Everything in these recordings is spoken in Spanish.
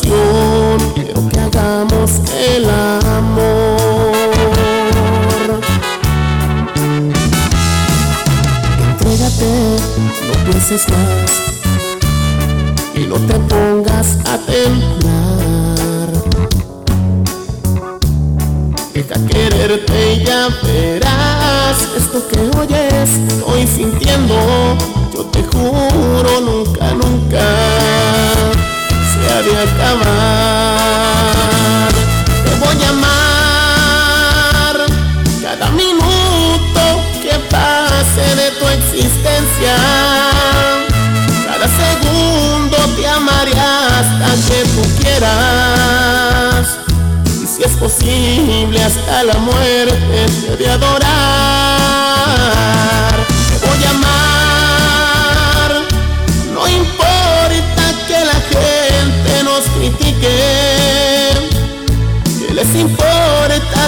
Quiero que hagamos el amor. Entrégate, no pienses más y no te pongas a temblar. Deja quererte y ya verás esto que oyes, estoy sintiendo. Yo te juro, nunca, nunca de acabar. Te voy a amar cada minuto que pase de tu existencia. Cada segundo te amaré hasta que tú quieras. Y si es posible hasta la muerte te de adorar.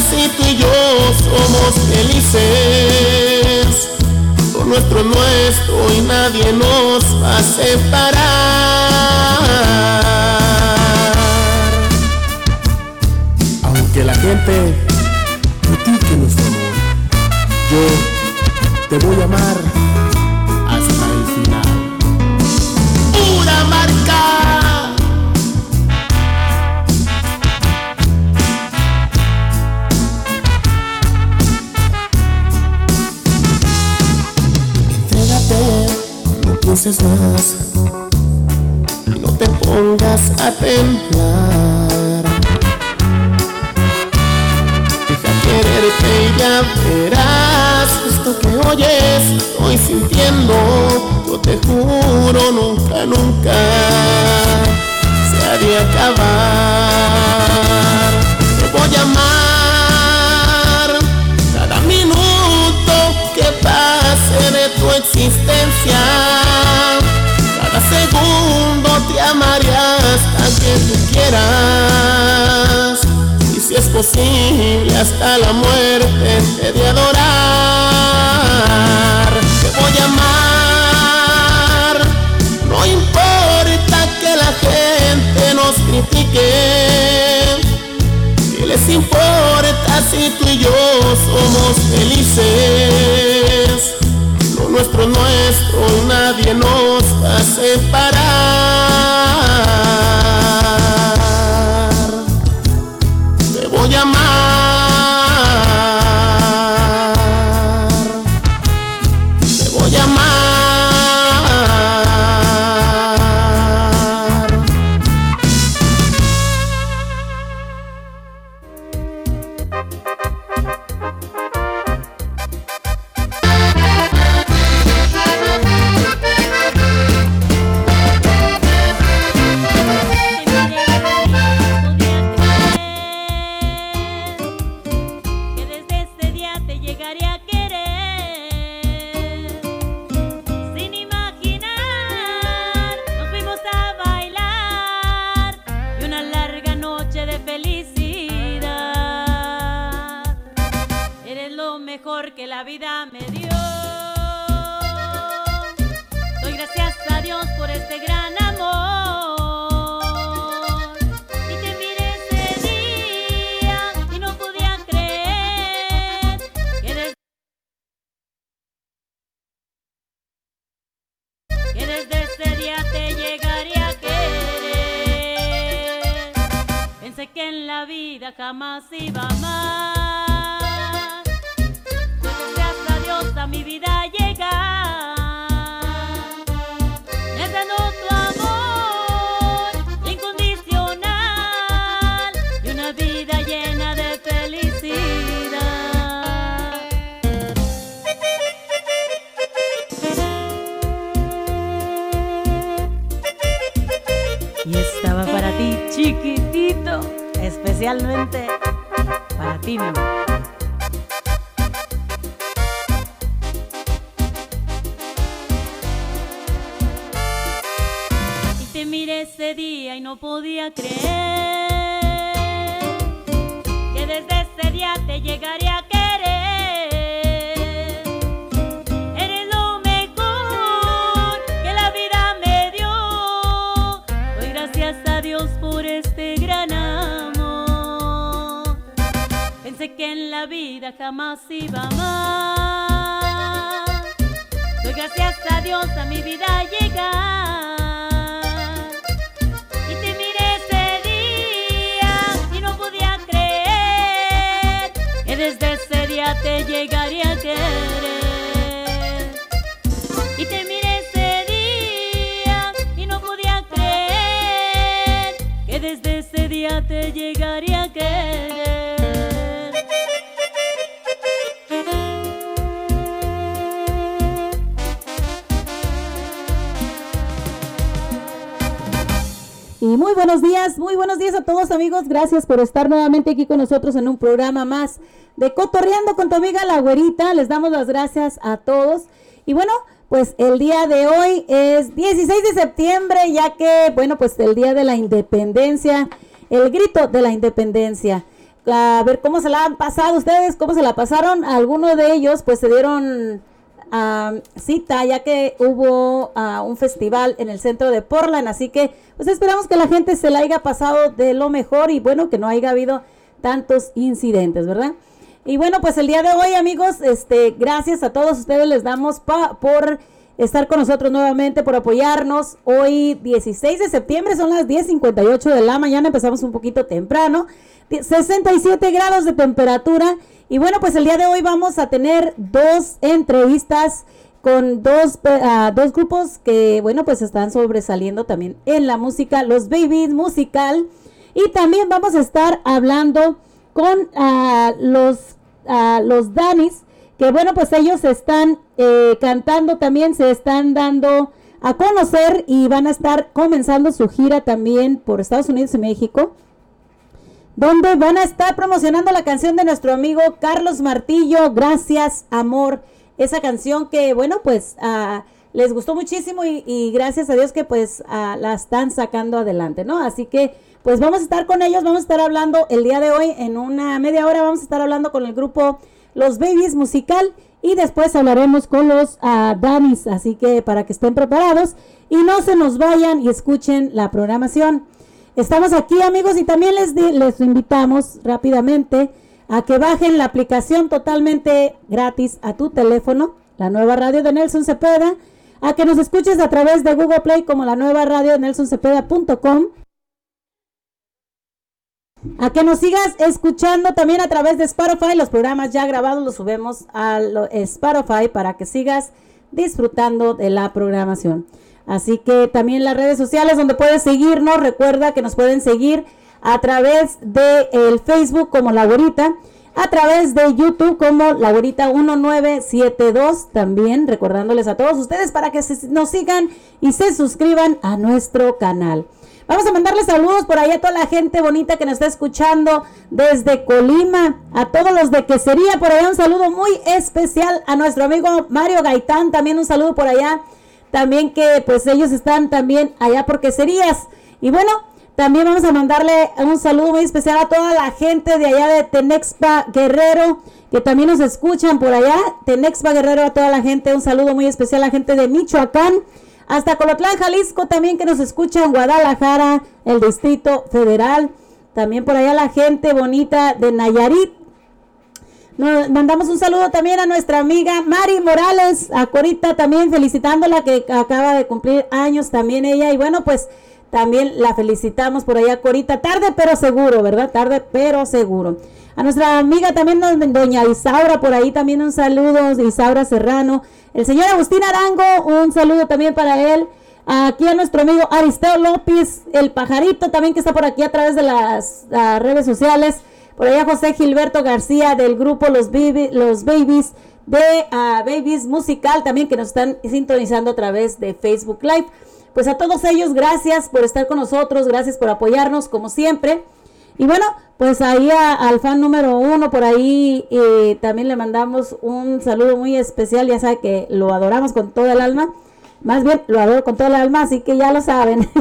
Si tú y yo somos felices? Lo nuestro es nuestro y nadie nos va separar. Aunque la gente critique nuestro amor, yo te voy a amar la vida me dio Doy gracias a Dios por este gran amor Y te miré ese día y no podía creer que desde, que desde ese día te llegaría a querer. Pensé que en la vida jamás iba amigos. Gracias por estar nuevamente aquí con nosotros en un programa más de Cotorreando con tu amiga la güerita. Les damos las gracias a todos. Y bueno, pues el día de hoy es 16 de septiembre, ya que, bueno, pues el día de la independencia, el grito de la independencia. A ver cómo se la han pasado ustedes, cómo se la pasaron. Algunos de ellos, pues se dieron ah, cita, ya que hubo ah, un festival en el centro de Portland. Así que, pues esperamos que la gente se la haya pasado de lo mejor y bueno, que no haya habido tantos incidentes, ¿verdad? Y bueno, pues el día de hoy, amigos, este, gracias a todos ustedes les damos por estar con nosotros nuevamente, por apoyarnos. Hoy, 16 de septiembre, son las 10.58 de la mañana, empezamos un poquito temprano. 67 grados de temperatura. Y bueno, pues el día de hoy vamos a tener dos entrevistas con dos, ah, dos grupos que, bueno, pues están sobresaliendo también en la música, los Babies Musical. Y también vamos a estar hablando con ah, los, ah, los Danis, que bueno, pues ellos están eh, cantando también, se están dando a conocer y van a estar comenzando su gira también por Estados Unidos y México donde van a estar promocionando la canción de nuestro amigo Carlos Martillo, Gracias, Amor. Esa canción que, bueno, pues ah, les gustó muchísimo y, gracias a Dios que pues ah, la están sacando adelante, ¿no? Así que, pues vamos a estar con ellos, vamos a estar hablando el día de hoy, en una media hora vamos a estar hablando con el grupo Los Babies Musical y después hablaremos con los ah, Danis, así que para que estén preparados y no se nos vayan y escuchen la programación. Estamos aquí amigos y también les, les invitamos rápidamente a que bajen la aplicación totalmente gratis a tu teléfono, la nueva radio de Nelson Cepeda, a que nos escuches a través de Google Play como la nueva radio de nelsoncepeda.com, a que nos sigas escuchando también a través de Spotify, los programas ya grabados los subimos a Spotify para que sigas disfrutando de la programación. Así que también las redes sociales donde puedes seguirnos, recuerda que nos pueden seguir a través de el Facebook como La Güerita, a través de YouTube como La Güerita 1972, también recordándoles a todos ustedes para que nos sigan y se suscriban a nuestro canal. Vamos a mandarles saludos por ahí a toda la gente bonita que nos está escuchando desde Colima, a todos los de Quesería, por allá un saludo muy especial a nuestro amigo Mario Gaitán, también un saludo por allá, también que pues ellos están también allá por Queserías. Y bueno, también vamos a mandarle un saludo muy especial a toda la gente de allá de Tenexpa Guerrero, que también nos escuchan por allá. Tenexpa Guerrero, a toda la gente, un saludo muy especial a la gente de Michoacán. Hasta Colotlán, Jalisco, también que nos escuchan, Guadalajara, el Distrito Federal. También por allá la gente bonita de Nayarit. Nos mandamos un saludo también a nuestra amiga Mari Morales, a Corita también felicitándola que acaba de cumplir años también ella. Y bueno, pues también la felicitamos por allá, Corita. Tarde pero seguro, ¿verdad? Tarde pero seguro. A nuestra amiga también, doña Isaura, por ahí también un saludo, Isaura Serrano. El señor Agustín Arango, un saludo también para él. Aquí a nuestro amigo Aristeo López, el pajarito también que está por aquí a través de las redes sociales. Por allá José Gilberto García del grupo Los, Baby- los Babies de ah, Babies Musical también que nos están sintonizando a través de Facebook Live. Pues a todos ellos, gracias por estar con nosotros, gracias por apoyarnos como siempre. Y bueno, pues ahí a- al fan número uno, por ahí eh, también le mandamos un saludo muy especial, ya sabe que lo adoramos con toda el alma. Más bien, lo adoro con toda el alma, así que ya lo saben.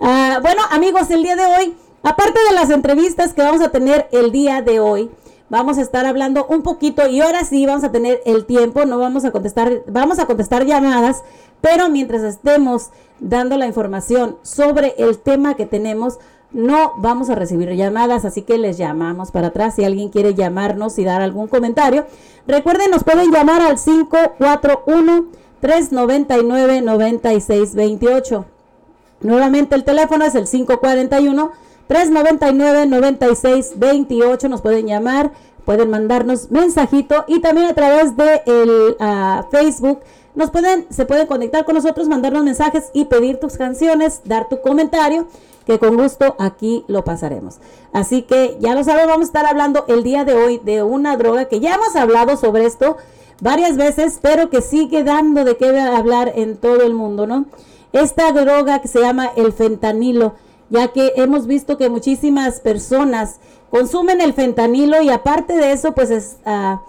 Ah, bueno, amigos, el día de hoy, aparte de las entrevistas que vamos a tener el día de hoy, vamos a estar hablando un poquito y ahora sí vamos a tener el tiempo, no vamos a contestar, vamos a contestar llamadas, pero mientras estemos dando la información sobre el tema que tenemos, no vamos a recibir llamadas, así que les llamamos para atrás si alguien quiere llamarnos y dar algún comentario. Recuerden, nos pueden llamar al 541 399 9628. Nuevamente el teléfono es el 541 399 9628. Nos pueden llamar, pueden mandarnos mensajito y también a través de el ah, Facebook nos pueden se pueden conectar con nosotros, mandarnos mensajes y pedir tus canciones, dar tu comentario que con gusto aquí lo pasaremos. Así que ya lo saben, vamos a estar hablando el día de hoy de una droga que ya hemos hablado sobre esto varias veces, pero que sigue dando de qué hablar en todo el mundo, ¿no? Esta droga que se llama el fentanilo, ya que hemos visto que muchísimas personas consumen el fentanilo y aparte de eso, pues es, ah,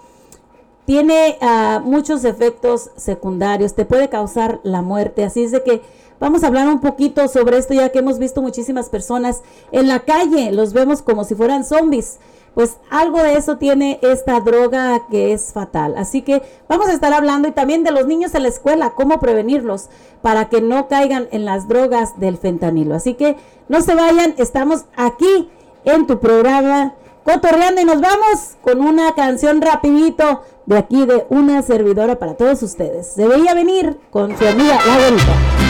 tiene ah, muchos efectos secundarios, te puede causar la muerte, así es de que Vamos a hablar un poquito sobre esto ya que hemos visto muchísimas personas en la calle, los vemos como si fueran zombies. Pues algo de eso tiene esta droga que es fatal. Así que vamos a estar hablando y también de los niños en la escuela, cómo prevenirlos para que no caigan en las drogas del fentanilo. Así que no se vayan, estamos aquí en tu programa cotorreando y nos vamos con una canción rapidito de aquí de una servidora para todos ustedes. Se veía venir con su amiga La.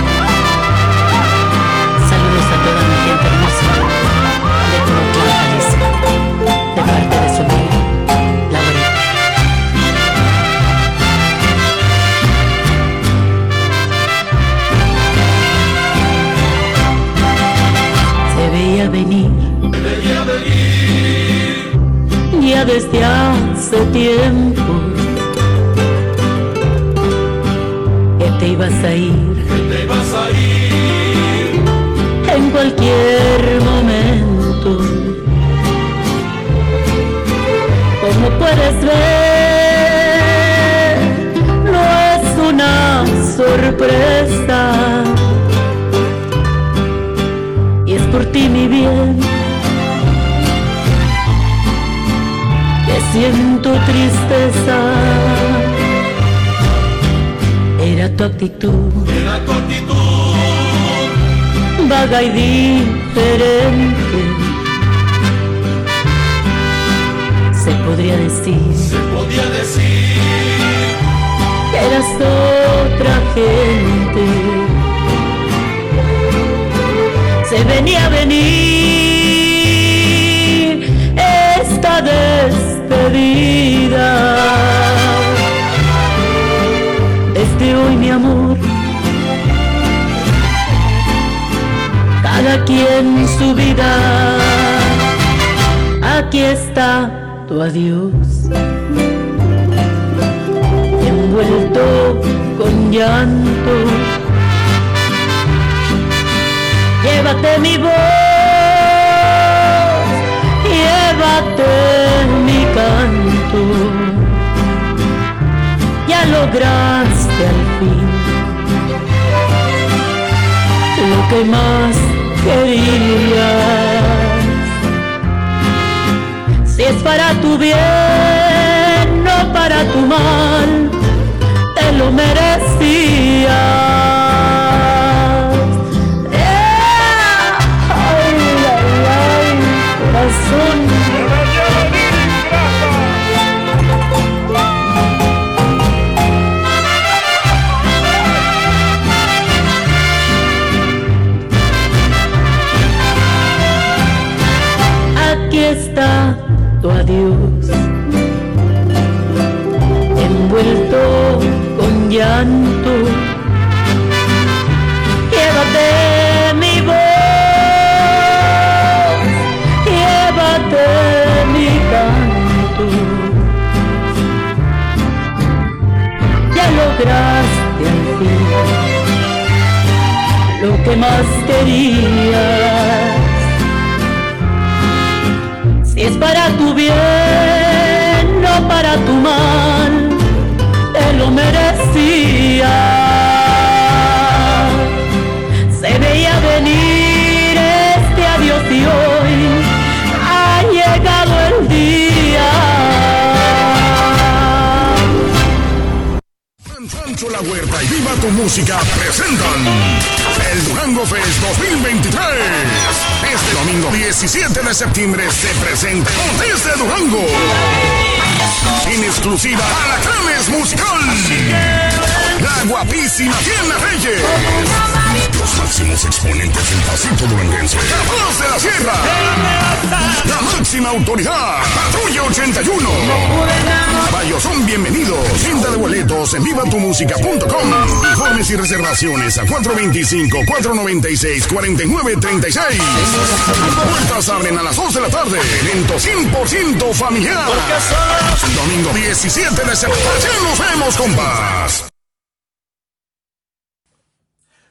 Adiós, envuelto con llanto llévate mi voz, llévate mi canto. Ya lograste al fin lo que más para tu bien, no para tu mal, te lo merecías. Querías es para tu bien, no para tu mal, te lo merecía. Huerta y Viva tu Música presentan el Durango Fest 2023. Este domingo 17 de septiembre se presenta desde Durango. En exclusiva Alacranes Musical. La guapísima Diana Reyes. Los máximos exponentes del pasito duranguense. La voz de la sierra. La máxima autoridad. Patrulla 81. Varios son bienvenidos. Venta de boletos en vivatumusica.com. Informes y reservaciones a 425-496-4936. Puertas abren a las 2 de la tarde. Evento 100% familiar. Domingo 17 de septiembre. Ya nos vemos, compas.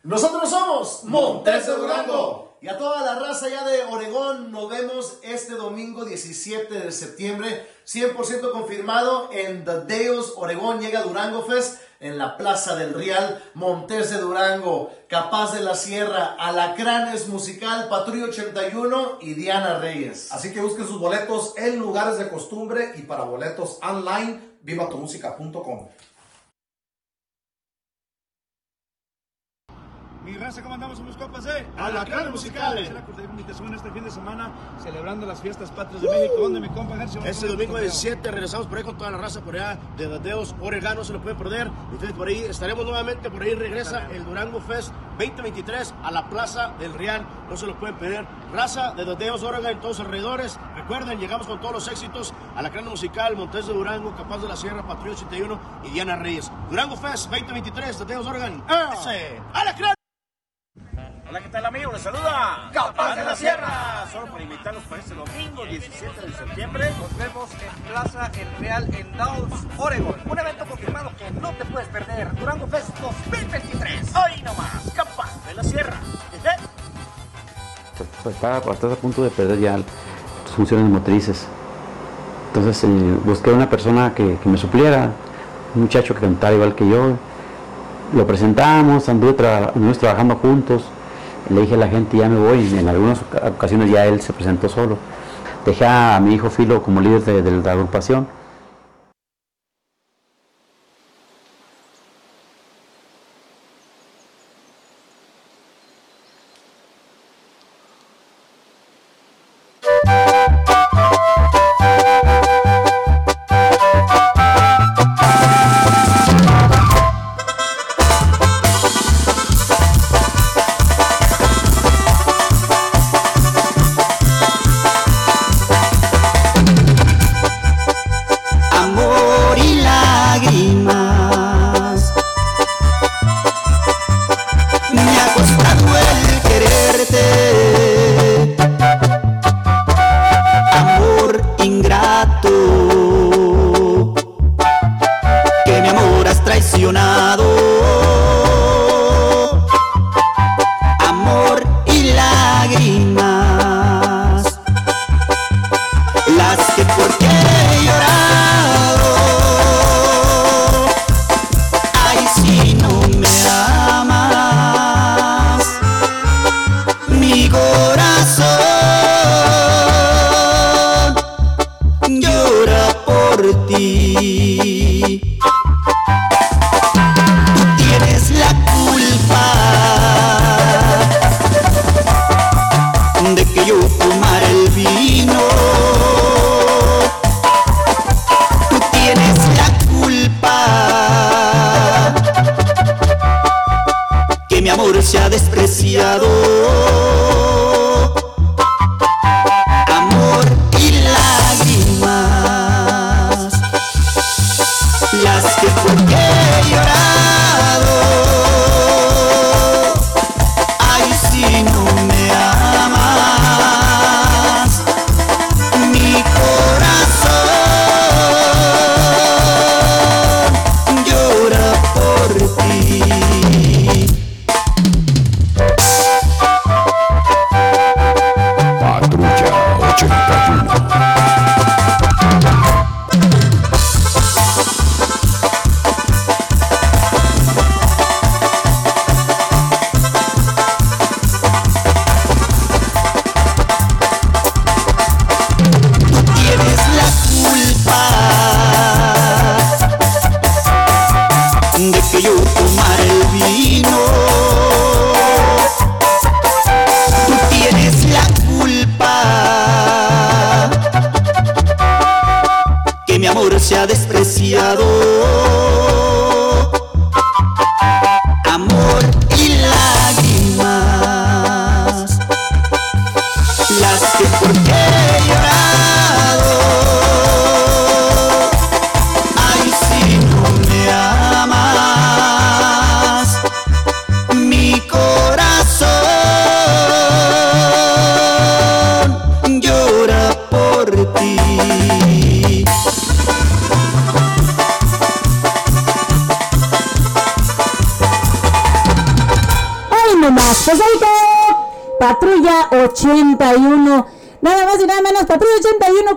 Nosotros somos Montes de Durango. Y a toda la raza ya de Oregón nos vemos este domingo 17 de septiembre. 100% confirmado en The Deos Oregón. Llega Durango Fest en la Plaza del Real. Montes de Durango, Capaz de la Sierra, Alacranes Musical, Patrulla 81 y Diana Reyes. Así que busquen sus boletos en lugares de costumbre y para boletos online, vivatumusica.com. Mi raza, ¿cómo andamos? Somos compas de Alacranes Musicales. Es la cordial invitación este fin de semana celebrando las fiestas patrias de México. ¿Dónde mi compa? Este domingo 17 regresamos por ahí con toda la raza por allá de Dadeos, Oregón, no se lo pueden perder. Entonces por ahí estaremos nuevamente, por ahí regresa el Durango Fest 2023 a la Plaza del Real, no se lo pueden perder. Raza de Dadeos, Oregón en todos alrededores. Recuerden, llegamos con todos los éxitos a la crana musical, Montes de Durango, Capaz de la Sierra, Patrulla 81 y Diana Reyes. Durango Fest 2023, Dadeos, Oregón. ¡Ese! ¡A la crana! Hola, ¿qué tal amigo? Les saluda Capaz de la Sierra. Solo para invitarlos para este domingo 17 de septiembre. Nos vemos en Plaza El Real en Dawes, Oregon. Un evento confirmado que no te puedes perder. Durango Fest 2023. Hoy nomás, Capaz de la Sierra. ¿Eh? Pues estás a punto de perder ya tus funciones motrices. Entonces eh, busqué una persona que, que me supliera, un muchacho que cantara igual que yo. Lo presentamos, anduve trabajando juntos. Le dije a la gente, ya me voy. En algunas oca- ocasiones ya él se presentó solo. Dejé a mi hijo Filo como líder de, de la agrupación.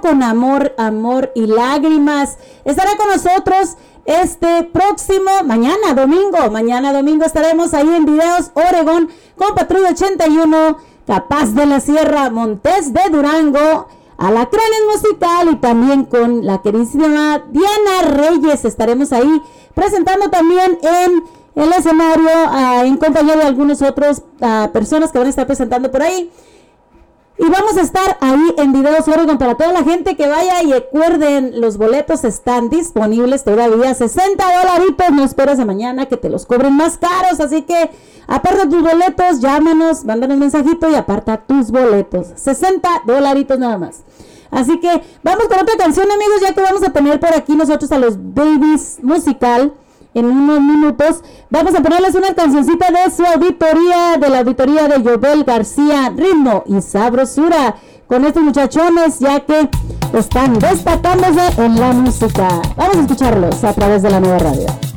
Con amor, amor y lágrimas. Estará con nosotros este próximo, mañana domingo. Mañana domingo estaremos ahí en Videos Oregón con Patrulla 81, Capaz de la Sierra, Montes de Durango. Alacranes Musical y también con la queridísima Diana Reyes. Estaremos ahí presentando también en el escenario ah, en compañía de algunos otros ah, personas que van a estar presentando por ahí. Y vamos a estar ahí en Videos Oregon para toda la gente que vaya y recuerden, los boletos están disponibles todavía, 60 dolaritos, no esperes a mañana que te los cobren más caros, así que aparta tus boletos, llámanos, mándanos mensajito y aparta tus boletos, 60 dolaritos nada más. Así que vamos con otra canción amigos, ya que vamos a tener por aquí nosotros a los Babies Musical en unos minutos. Vamos a ponerles una cancioncita de su auditoría, de la auditoría de Yobel García, ritmo y sabrosura. Con estos muchachones, ya que están destacándose en la música. Vamos a escucharlos a través de la nueva radio.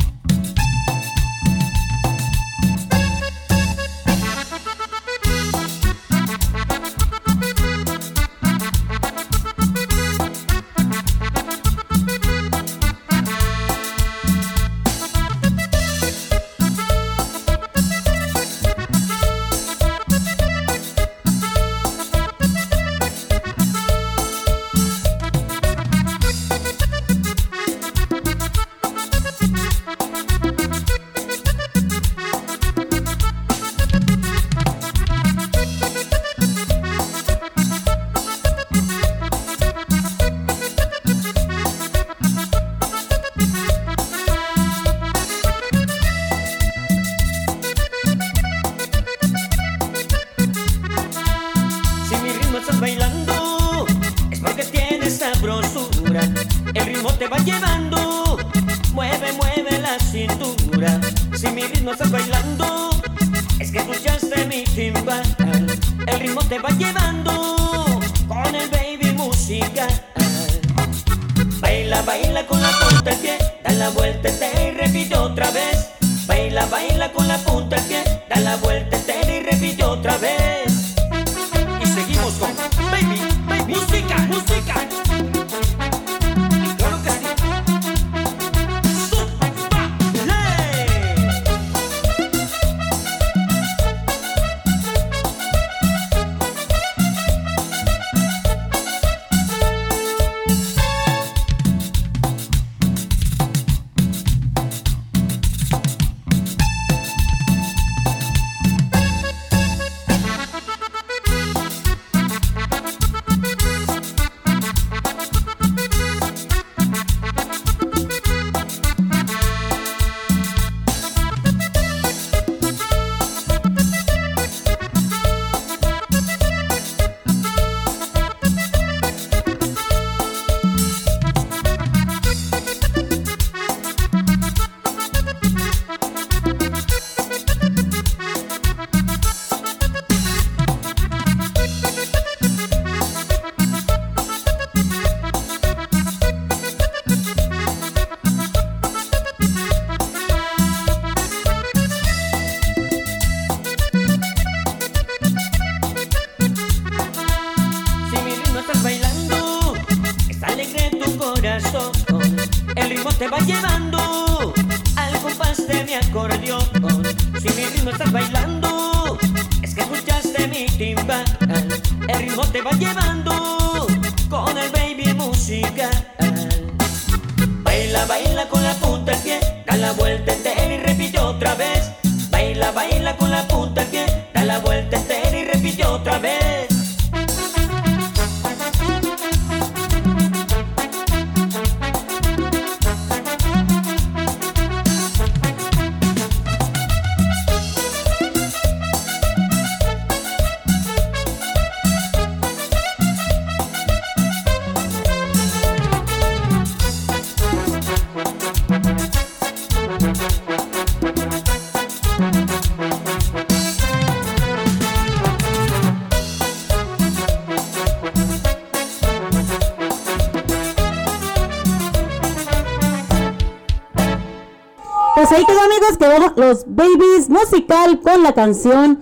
Los Babies musical con la canción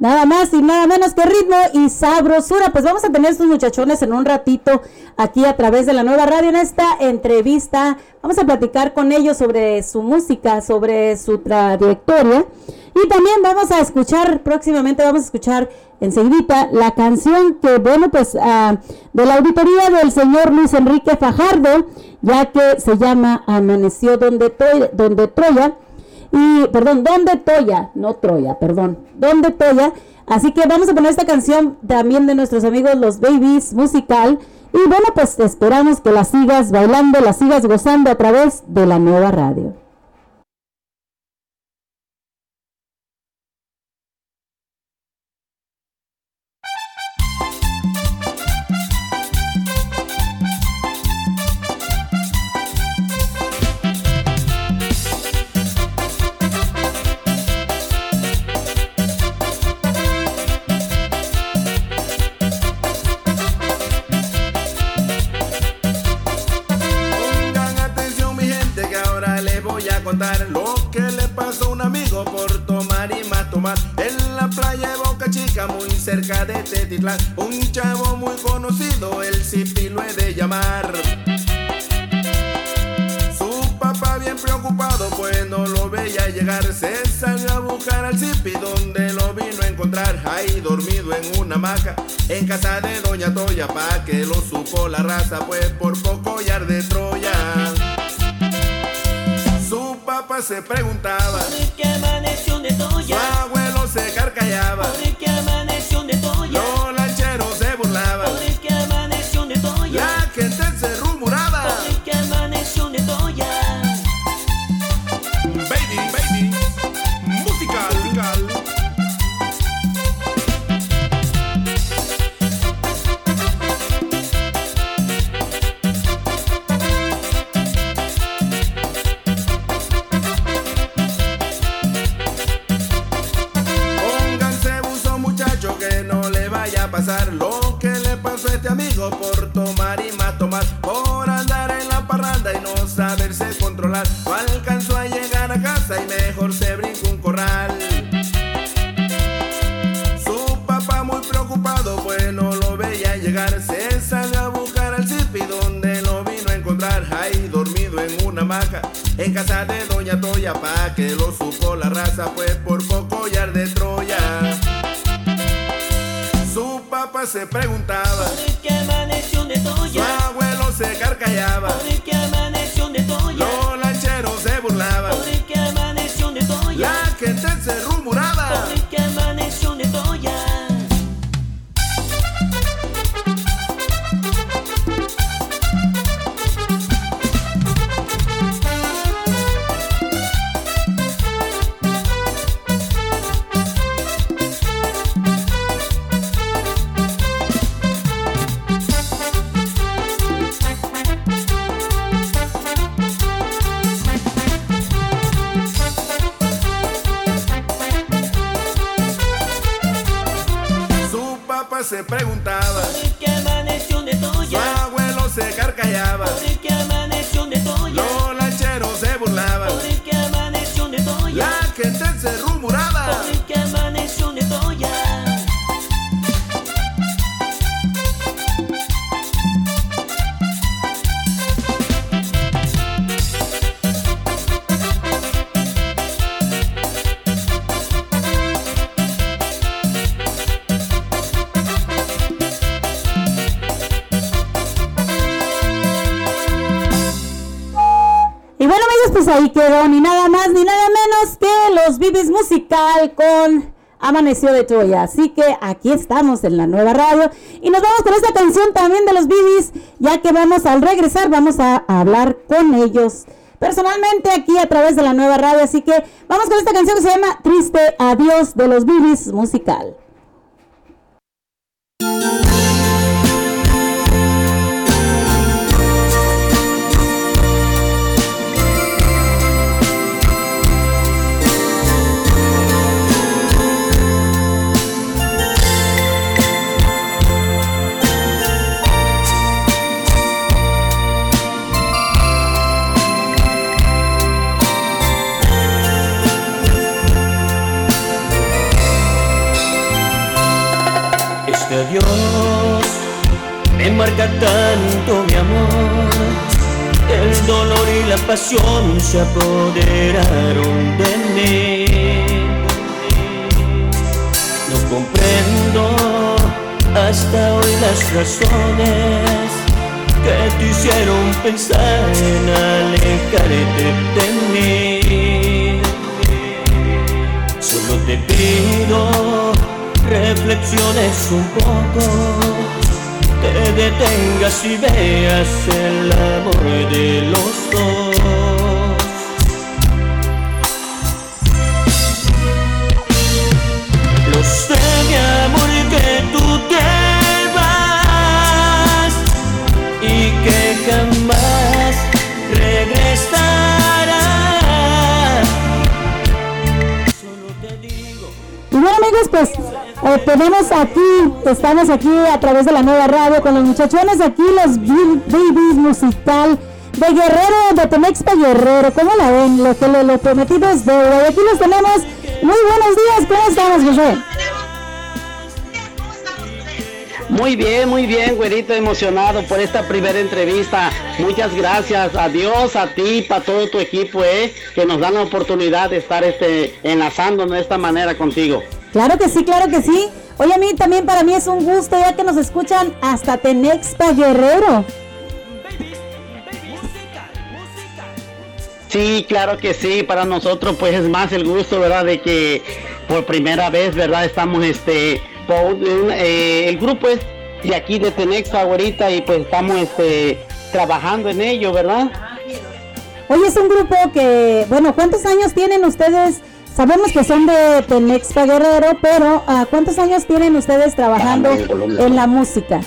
Nada más y nada menos que ritmo y sabrosura. Pues vamos a tener estos muchachones en un ratito aquí a través de la nueva radio en esta entrevista. Vamos a platicar con ellos sobre su música, sobre su trayectoria. Y también vamos a escuchar, próximamente vamos a escuchar enseguida la canción que, bueno, pues ah, de la auditoría del señor Luis Enrique Fajardo, ya que se llama Amaneció donde, donde Troya y, perdón, ¿dónde Toya? No Troya, perdón. ¿Dónde Toya? Así que vamos a poner esta canción también de nuestros amigos los Babies musical. Y bueno, pues esperamos que la sigas bailando, la sigas gozando a través de la nueva radio. Que lo supo la raza, pues por poco ya de Troya. Papá se preguntaba lo que le pasó a este amigo por tomar y más tomar, por andar en la parranda y no saberse controlar. No alcanzó a llegar a casa y mejor se brincó un corral. Su papá muy preocupado pues no lo veía llegar, se salió a buscar al Zipi donde lo vino a encontrar ahí dormido en una hamaca en casa de Doña Toya pa' que lo supo la raza pues por se preguntaba. ¿Por qué amaneció de su abuelo se carcallaba Con Amaneció de Troya. Así que aquí estamos en la nueva radio y nos vamos con esta canción también de los Bibis, ya que vamos al regresar, vamos a hablar con ellos personalmente aquí a través de la nueva radio. Así que vamos con esta canción que se llama Triste Adiós de los Bibis Musical. Se apoderaron de mí. No comprendo hasta hoy las razones que te hicieron pensar en alejarte de mí. Solo te pido reflexiones un poco, te detengas y veas el amor de los dos. Eh, tenemos aquí, estamos aquí a través de la nueva radio con los muchachones aquí, los Babies musical de Guerrero, de Temexpa Guerrero. ¿Cómo la ven? Lo que lo, lo deuda. Y aquí los tenemos. Muy buenos días, ¿cómo estamos, José? Muy bien, muy bien, güerito, emocionado por esta primera entrevista. Muchas gracias a Dios, a ti, para todo tu equipo, eh, que nos dan la oportunidad de estar este, enlazándonos de esta manera contigo. Claro que sí, claro que sí. Oye, a mí también para mí es un gusto ya que nos escuchan hasta Tenexpa Guerrero. Sí, claro que sí, para nosotros pues es más el gusto, ¿verdad? De que por primera vez, ¿verdad? Estamos, este, por- eh, el grupo es de aquí de Tenexa ahorita y pues estamos, este, trabajando en ello, ¿verdad? Oye, es un grupo que, bueno, ¿cuántos años tienen ustedes? Sabemos que son de Tenexpa Guerrero, pero ah, ¿cuántos años tienen ustedes trabajando en la música?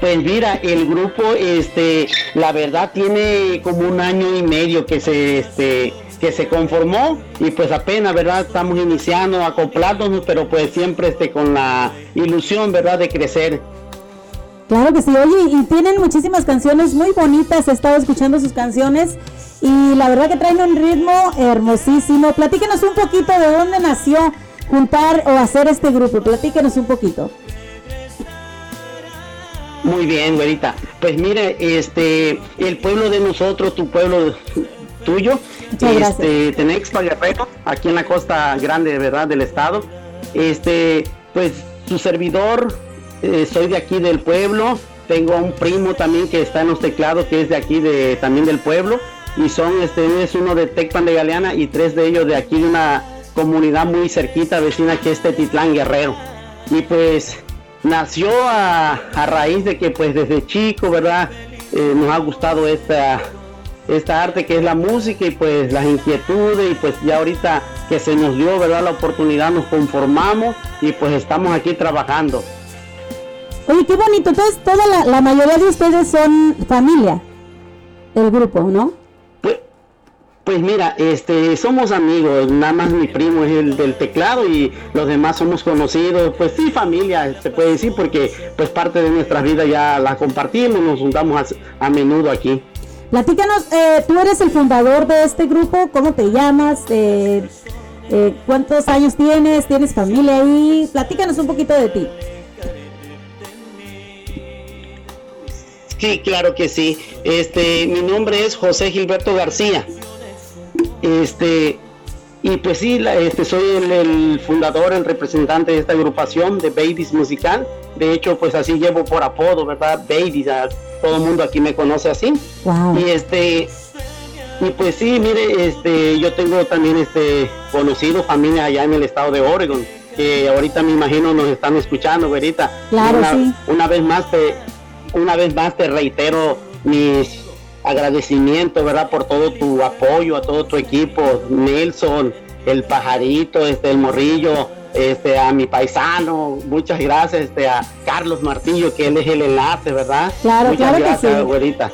Pues mira, el grupo, este, la verdad tiene como un año y medio que se, este, que se conformó y pues apenas, verdad, estamos iniciando, acoplándonos, pero pues siempre, este, con la ilusión, verdad, de crecer. Claro que sí, oye, y tienen muchísimas canciones muy bonitas, he estado escuchando sus canciones y la verdad que traen un ritmo hermosísimo. Platíquenos un poquito de dónde nació juntar o hacer este grupo, platíquenos un poquito. Muy bien, güerita. Pues mire, este, el pueblo de nosotros, tu pueblo tuyo, Muchas gracias. este, Tenexpa Guerrero, aquí en la costa grande, ¿verdad? Del estado. Este, pues su servidor, eh, soy de aquí del pueblo. Tengo un primo también que está en los teclados, que es de aquí de, también del pueblo. Y son, este, es uno de Tecpan de Galeana y tres de ellos de aquí de una comunidad muy cerquita, vecina, que es Tetitlán Guerrero. Y pues nació a, raíz de que pues desde chico, ¿verdad? Eh, nos ha gustado esta, esta arte que es la música y pues las inquietudes y pues ya ahorita que se nos dio, ¿verdad? La oportunidad nos conformamos y pues estamos aquí trabajando. Oye, qué bonito, entonces toda la, la mayoría de ustedes son familia, el grupo, ¿no? Pues mira, este, somos amigos, nada más mi primo es el del teclado y los demás somos conocidos, pues sí, familia, se puede decir, porque pues parte de nuestra vida ya la compartimos, nos juntamos a, a menudo aquí. Platícanos, eh, tú eres el fundador de este grupo, ¿cómo te llamas? Eh, eh, ¿Cuántos años tienes? ¿Tienes familia ahí? Platícanos un poquito de ti. Sí, claro que sí. Este, mi nombre es José Gilberto García. Este, y pues sí, la- este, soy el, el fundador, el representante de esta agrupación de Babies Musical. De hecho, pues así llevo por apodo, ¿verdad? Babies, a- todo el mundo aquí me conoce así. Wow. Y este, y pues sí, mire, este, yo tengo también este conocido familia allá en el estado de Oregon, que ahorita me imagino nos están escuchando, verita. Claro, una, sí. Una vez más te, una vez más te reitero mis agradecimientos, ¿verdad? Por todo tu apoyo, a todo tu equipo, Nelson, el pajarito, este, el morrillo, este, a mi paisano, muchas gracias, este, a Carlos Martillo, que él es el enlace, ¿verdad? Claro, muchas claro que gracias, sí. güerita.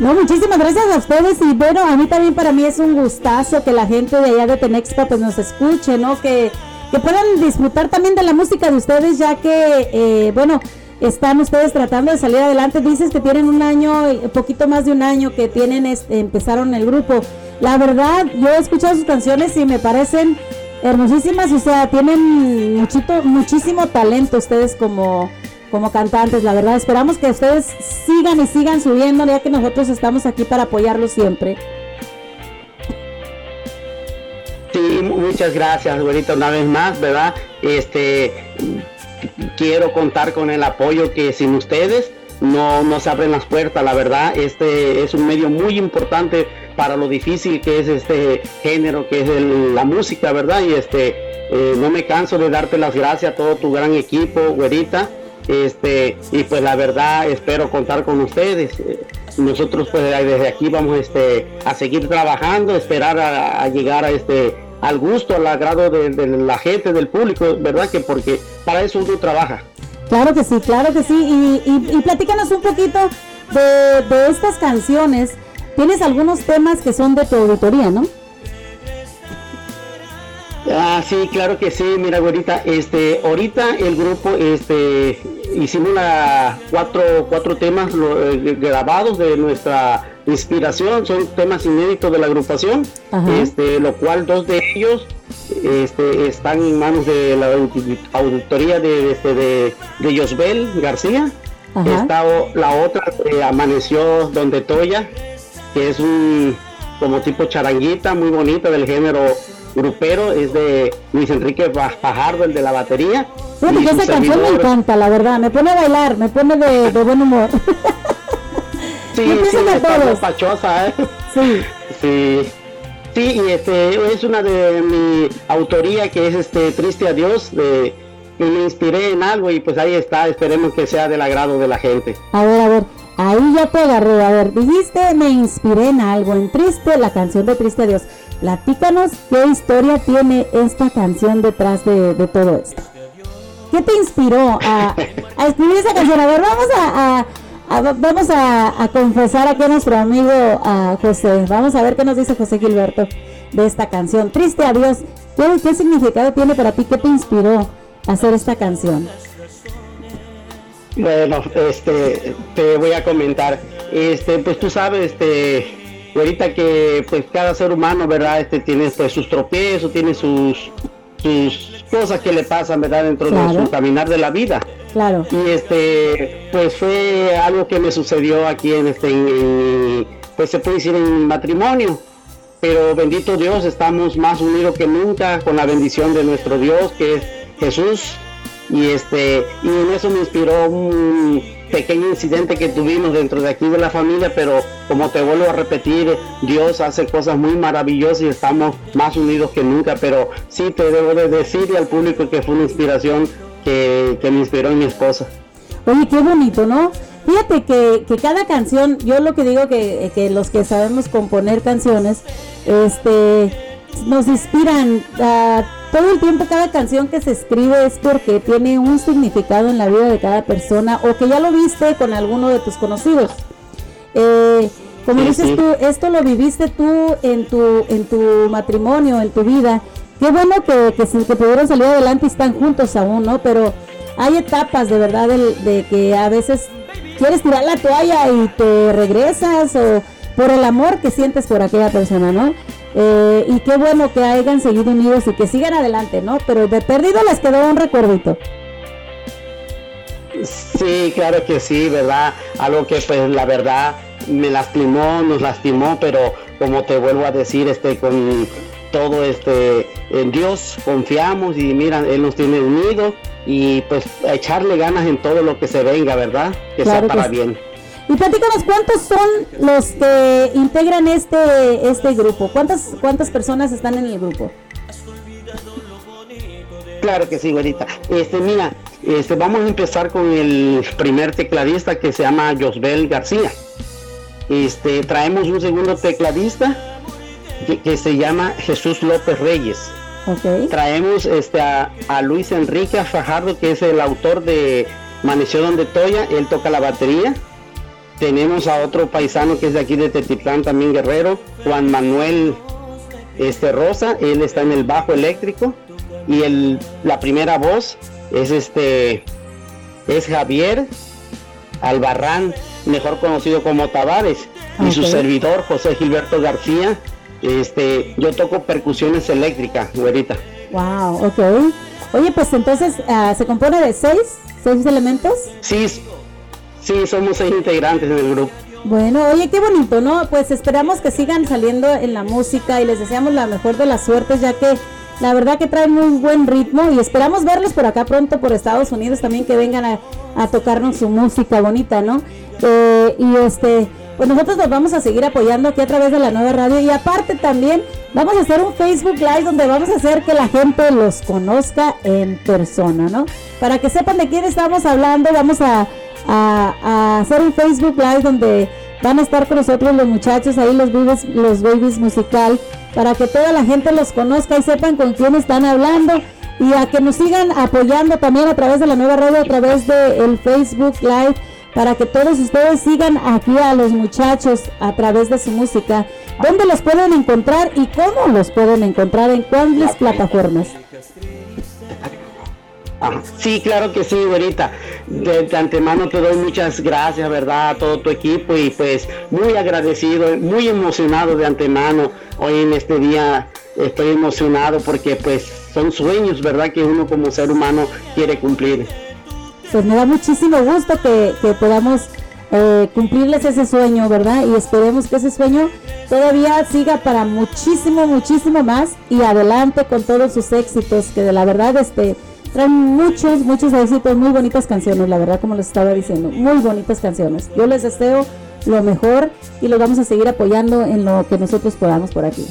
No, muchísimas gracias a ustedes y bueno, a mí también para mí es un gustazo que la gente de allá de Tenexpa pues nos escuche, ¿no? Que, que puedan disfrutar también de la música de ustedes ya que, eh, bueno, están ustedes tratando de salir adelante. Dices que tienen un año, eh, poquito más de un año que tienen, este, empezaron el grupo. La verdad, yo he escuchado sus canciones y me parecen hermosísimas, o sea, tienen muchito, muchísimo talento ustedes como, como cantantes, la verdad. Esperamos que ustedes sigan y sigan subiendo, ya que nosotros estamos aquí para apoyarlos siempre. Sí, muchas gracias, güerita, una vez más, ¿verdad? Este, quiero contar con el apoyo que sin ustedes no, no se abren las puertas, la verdad. Este es un medio muy importante para lo difícil que es este género, que es la música, ¿verdad? Y este, eh, no me canso de darte las gracias a todo tu gran equipo, güerita. Este, y pues la verdad espero contar con ustedes. Nosotros pues desde aquí vamos este, a seguir trabajando, esperar a, llegar a este al gusto, al agrado de la gente, del público, ¿verdad? Que porque para eso uno trabaja. Claro que sí, claro que sí. Y, y- y platícanos un poquito de, de estas canciones. Tienes algunos temas que son de tu auditoría, ¿no? Ah, sí, claro que sí, mira, güerita, este, ahorita el grupo, este, hicimos una, cuatro, cuatro temas lo- eh, grabados de nuestra inspiración, son temas inéditos de la agrupación, Ajá. este, lo cual dos de ellos, este, están en manos de la audi- auditoría de, este, de, de Yosbel García, Ajá. Está o- la otra que amaneció Donde Toya, que es un como tipo charanguita muy bonita del género grupero, es de Luis Enrique Fa- Fajardo, el de la batería. Su esa canción me encanta, la verdad. Me pone a bailar, me pone de, de buen humor. Sí, sí, que está todos. pachosa, ¿eh? Sí. Sí. Sí, y este es una de mi autoría que es este Triste Adiós, de y me inspiré en algo y pues ahí está, esperemos que sea del agrado de la gente. A ver, a ver, ahí ya te agarré. A ver, dijiste, me inspiré en algo, en Triste, la canción de Triste Dios. Platícanos qué historia tiene esta canción detrás de, de todo esto. ¿Qué te inspiró a, a escribir esa canción? A ver, vamos a- vamos a, confesar aquí a nuestro amigo José. Vamos a ver qué nos dice José Gilberto de esta canción. Triste Adiós. ¿Qué, qué significado tiene para ti? ¿Qué te inspiró a hacer esta canción? Bueno, este, te voy a comentar, este, pues tú sabes, este, ahorita que pues cada ser humano, ¿verdad? Este tiene pues sus tropiezos, tiene sus, sus cosas que le pasan, ¿verdad? Dentro de su caminar de la vida. Claro. Y este, pues fue algo que me sucedió aquí en este, en- pues se puede decir en matrimonio. Pero bendito Dios, estamos más unidos que nunca con la bendición de nuestro Dios, que es Jesús. Y este, y en eso me inspiró un pequeño incidente que tuvimos dentro de aquí de la familia, pero como te vuelvo a repetir, Dios hace cosas muy maravillosas y estamos más unidos que nunca. Pero sí te debo de decir al público que fue una inspiración que, que me inspiró en mi esposa. Oye, qué bonito, ¿no? Fíjate que, que cada canción, yo lo que digo que, que los que sabemos componer canciones, este, nos inspiran a todo el tiempo cada canción que se escribe es porque tiene un significado en la vida de cada persona o que ya lo viste con alguno de tus conocidos. Eh, como Sí, dices sí. tú, esto lo viviste tú en tu, en tu matrimonio, en tu vida. Qué bueno que, que, que pudieron salir adelante y están juntos aún, ¿no? Pero hay etapas de verdad del- de, que a veces quieres tirar la toalla y te regresas o por el amor que sientes por aquella persona, ¿no? Eh, y qué bueno que hayan seguido unidos y que sigan adelante, ¿no? Pero de perdido les quedó un recuerdito. Sí, claro que sí, ¿verdad? Algo que pues la verdad me lastimó, nos lastimó, pero como te vuelvo a decir, este con todo este en Dios confiamos y mira, Él nos tiene unidos y pues a echarle ganas en todo lo que se venga, ¿verdad? Que Claro sea que para sí. Y platícanos cuántos son los que integran este este grupo. ¿Cuántas cuántas personas están en el grupo? Claro que sí, güerita. Este, mira, este, vamos a empezar con el primer tecladista que se llama Josbel García. Este, traemos un segundo tecladista que, que se llama Jesús López Reyes. Traemos este, a, a Luis Enrique Fajardo, que es el autor de Maneció donde Toya, él toca la batería. Tenemos a otro paisano que es de aquí de Tetitlán, también guerrero, Juan Manuel este, Rosa, él está en el bajo eléctrico. Y el, la primera voz es este es Javier Albarrán, mejor conocido como Tavares, y su servidor José Gilberto García. Este, yo toco percusiones eléctricas, güerita. Wow, ok. Oye, pues entonces ah, se compone de seis, seis elementos. Sí, sí, somos seis integrantes del grupo. Bueno, oye, qué bonito, ¿no? Pues esperamos que sigan saliendo en la música y les deseamos la mejor de las suertes, ya que la verdad que traen muy buen ritmo y esperamos verlos por acá pronto por Estados Unidos también que vengan a, tocarnos su música bonita, ¿no? Eh, y este, pues nosotros nos vamos a seguir apoyando aquí a través de la nueva radio y aparte también vamos a hacer un Facebook Live donde vamos a hacer que la gente los conozca en persona, ¿no? Para que sepan de quién estamos hablando, vamos a, a- a hacer un Facebook Live donde van a estar con nosotros los muchachos ahí, los babies, los babies musical, para que toda la gente los conozca y sepan con quién están hablando y a que nos sigan apoyando también a través de la nueva radio, a través del Facebook Live, para que todos ustedes sigan aquí a los muchachos a través de su música. ¿Dónde los pueden encontrar y cómo los pueden encontrar? ¿En cuáles plataformas? Ajá. Sí, claro que sí, güerita. De, de antemano te doy muchas gracias, ¿verdad? A todo tu equipo y pues muy agradecido, muy emocionado de antemano. Hoy en este día estoy emocionado porque pues son sueños, ¿verdad? Que uno como ser humano quiere cumplir. Pues me da muchísimo gusto que, que podamos eh, cumplirles ese sueño, ¿verdad? Y esperemos que ese sueño todavía siga para muchísimo, muchísimo más y adelante con todos sus éxitos, que de la verdad este traen muchos, muchos éxitos, muy bonitas canciones, la verdad, como les estaba diciendo, muy bonitas canciones. Yo les deseo lo mejor y los vamos a seguir apoyando en lo que nosotros podamos por aquí.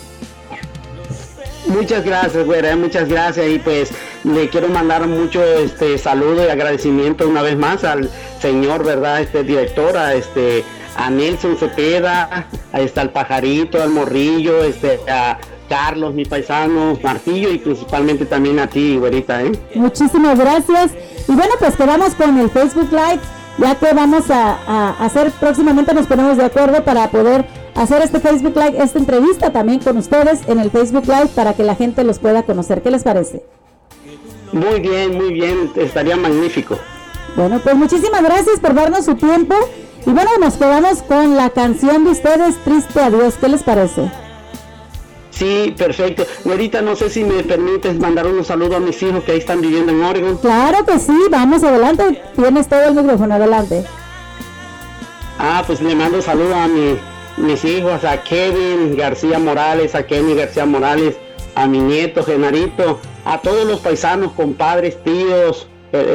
Muchas gracias, güera, muchas gracias y pues le quiero mandar mucho este saludo y agradecimiento una vez más al señor, ¿verdad? Este director, a este a Nelson Cepeda, a este al pajarito, al morrillo, este a Carlos, mi paisano, Martillo y principalmente también a ti, güerita, ¿eh? Muchísimas gracias. Y bueno, pues quedamos con el Facebook Live, ya que vamos a, a hacer próximamente, nos ponemos de acuerdo para poder hacer este Facebook Live, esta entrevista también con ustedes en el Facebook Live para que la gente los pueda conocer. ¿Qué les parece? Muy bien, muy bien, estaría magnífico. Bueno, pues muchísimas gracias por darnos su tiempo. Y bueno, nos quedamos con la canción de ustedes, Triste Adiós. ¿Qué les parece? Sí, perfecto. Güerita, no sé si me permites mandar unos saludos a mis hijos que ahí están viviendo en Oregon. Claro que sí, vamos adelante. Tienes todo el micrófono adelante. Ah, pues le mando saludos a mi- mis hijos, a Kevin García Morales, a Kenny García Morales, a mi nieto Genarito, a todos los paisanos, compadres, tíos, eh,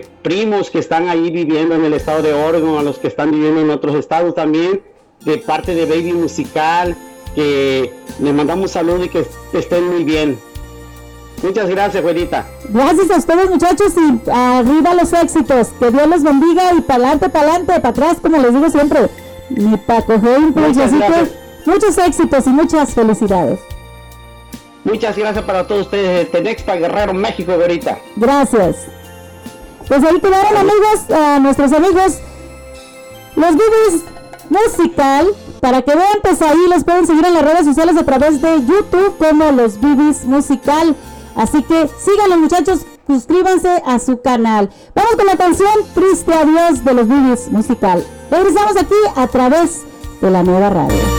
eh, primos que están ahí viviendo en el estado de Oregon, a los que están viviendo en otros estados también, de parte de Baby Musical, que le mandamos saludos y que estén muy bien. Muchas gracias, güerita. Gracias a ustedes muchachos y arriba los éxitos. Que Dios los bendiga y para adelante, para adelante, para atrás, como les digo siempre. Ni para coger gracias. muchos éxitos y muchas felicidades. Muchas gracias para todos ustedes, de Nexpa Guerrero, México, güerita. Gracias. Pues ahí quedaron amigos, a nuestros amigos, los Bibis Musical, para que vean, pues ahí los pueden seguir en las redes sociales a través de YouTube como los Bibis Musical. Así que síganlos muchachos, suscríbanse a su canal. Vamos con la canción Triste Adiós de los Bibis Musical. Regresamos aquí a través de la nueva radio.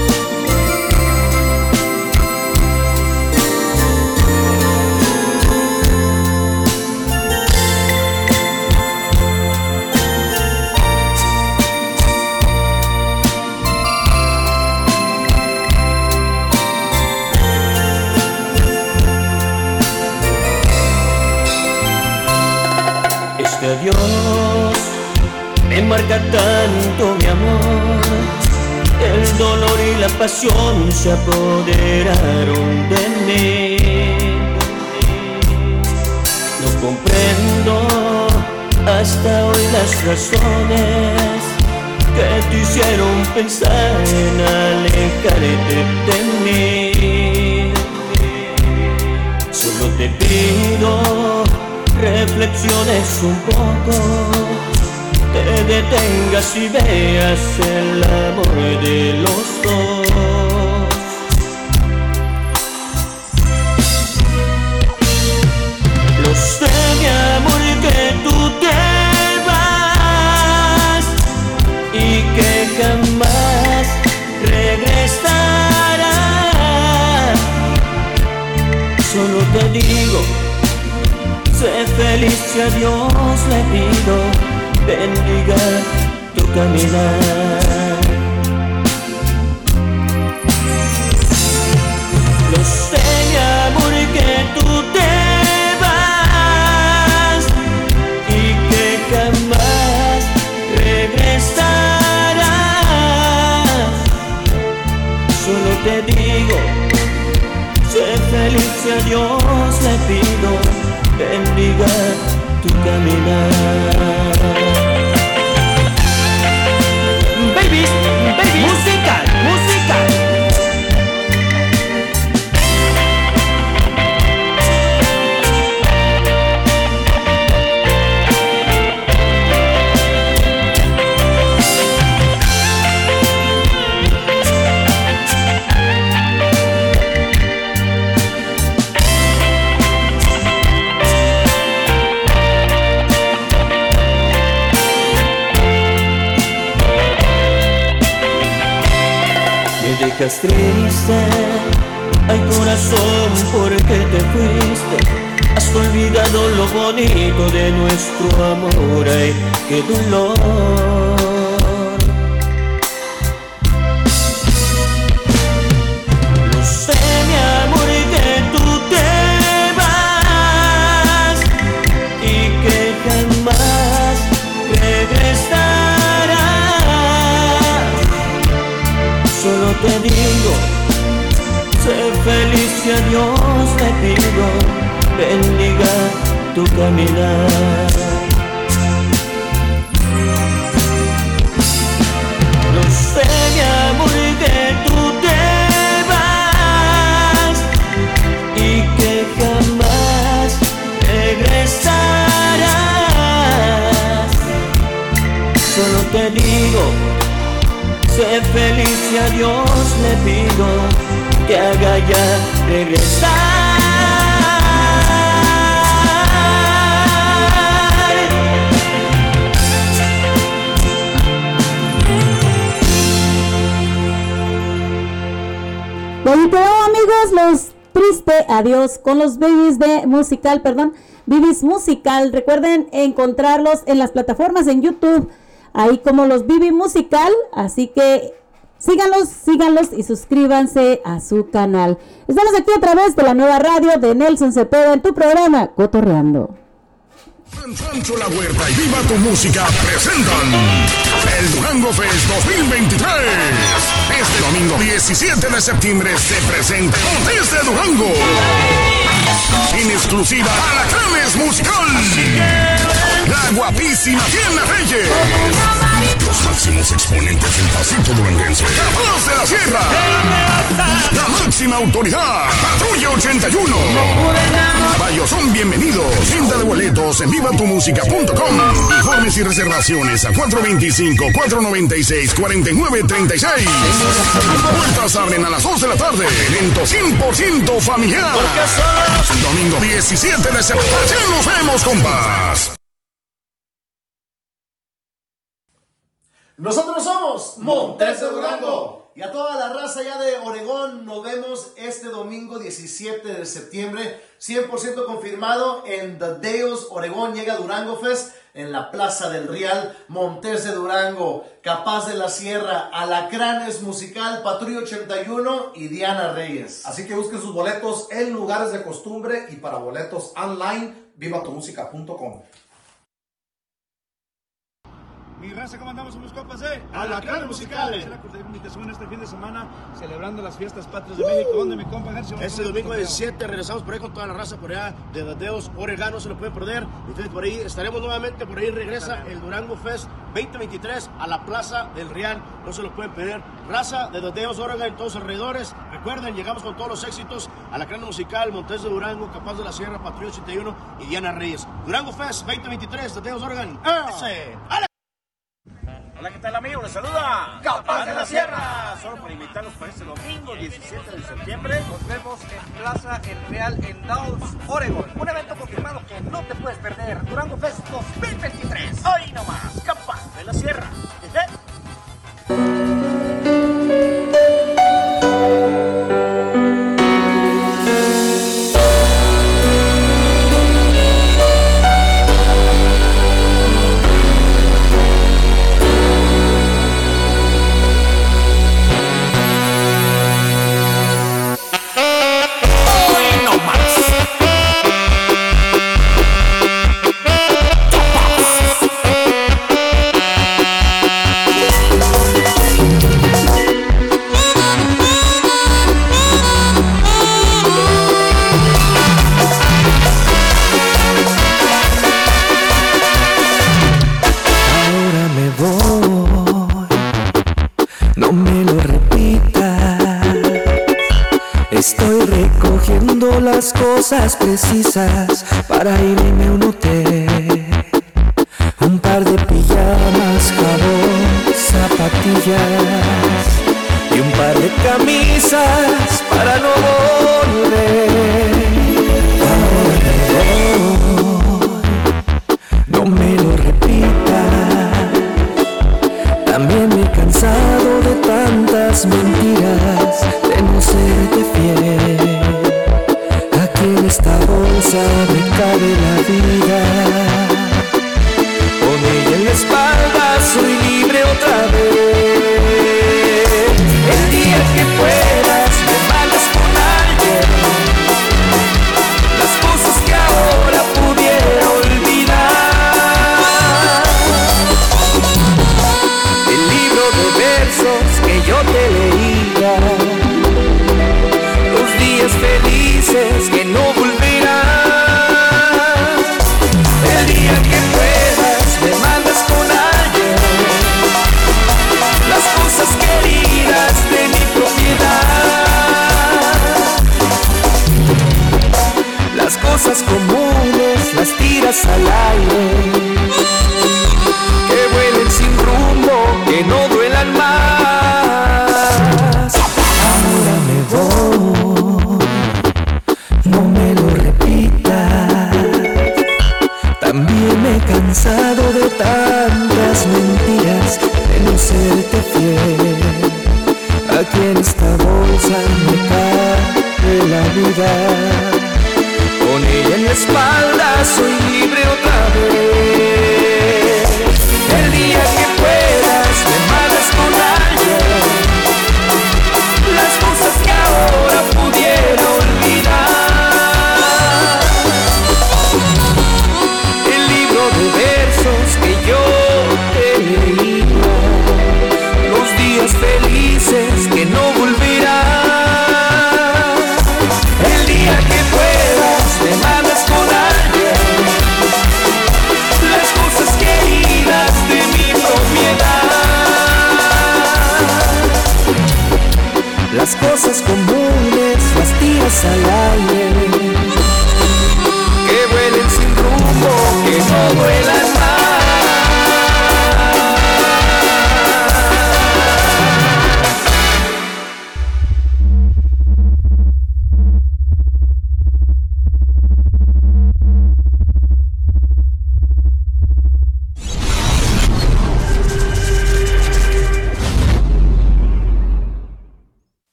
Adiós me marca tanto mi amor. El dolor y la pasión se apoderaron de mí. No comprendo hasta hoy las razones que te hicieron pensar en alejarte de mí. Solo te pido reflexiones un poco, te detengas y veas el amor de los dos. Lo sé, mi amor, que tú te vas y que jamás regresarás. Solo te digo feliz y a Dios le pido, bendiga tu caminar. Lo sé, mi amor, que tú te vas y que jamás regresarás. Solo te digo, sé feliz y a Dios le pido, bendiga tu caminar. Babies, babies, dejas triste, ay corazón, ¿por qué te fuiste? Has olvidado lo bonito de nuestro amor, ay, qué dolor. Pido, bendiga tu caminar. Lo sé, mi amor, que tú te vas y que jamás regresarás. Solo te digo, sé feliz y a Dios le pido que haga ya regresar. Y amigos, los triste adiós con los babies de musical, perdón, babies musical. Recuerden encontrarlos en las plataformas en YouTube, ahí como los Bibi musical, así que síganlos, síganlos y suscríbanse a su canal. Estamos aquí a través de la nueva radio de Nelson Cepeda en tu programa Cotorreando. Sancho La Huerta y Viva tu Música presentan el Durango Fest 2023. Este domingo 17 de septiembre se presenta desde Durango. En exclusiva Alacranes Musical. La guapísima Diana Reyes. Los máximos exponentes del pasito duranguense. Capaz de la Sierra. La máxima autoridad. Patrulla 81. Varios son bienvenidos. Venta de boletos en vivatumusica.com. Informes y reservaciones a 425-496-4936. Puertas abren a las 2 de la tarde. Evento 100% familiar. Domingo 17 de septiembre. Ya nos vemos, compas. Nosotros somos Montes de Durango. Y a toda la raza ya de Oregón, nos vemos este domingo 17 de septiembre, 100% confirmado en The Deos, Oregón. Llega Durango Fest en la Plaza del Real, Montes de Durango, Capaz de la Sierra, Alacranes Musical, Patrulla 81 y Diana Reyes. Así que busquen sus boletos en lugares de costumbre y para boletos online, vivatumusica.com. Mi raza, ¿cómo andamos? Somos compas, ¿eh? Musicales. La cordial invitación este fin de semana, celebrando las fiestas patrias de México. ¿Dónde mi compa? Este domingo 17 regresamos por ahí con toda la raza por allá de Dateos, Oregano, se lo pueden perder. Entonces por ahí estaremos nuevamente, por ahí regresa el Durango Fest 2023 a la Plaza del Real, no se lo pueden perder. Raza de Dateos, Oregano en todos alrededores. Recuerden, llegamos con todos los éxitos a la crana musical, Montes de Durango, Capaz de la Sierra, Patrulla 81 y Diana Reyes. Durango Fest 2023, Dateos, Oregon. ¡Ese! Hola, ¿qué tal amigos? Les saluda Capaz de la Sierra. Solo para invitarlos para este domingo 17 de septiembre. Nos vemos en Plaza El Real en Downs, Oregon. Un evento confirmado que no te puedes perder. Durango Fest 2023. Hoy nomás, Capaz de la Sierra. cosas precisas para irme a un hotel. Un par de pijamas, jabón, zapatillas y un par de camisas para no volver.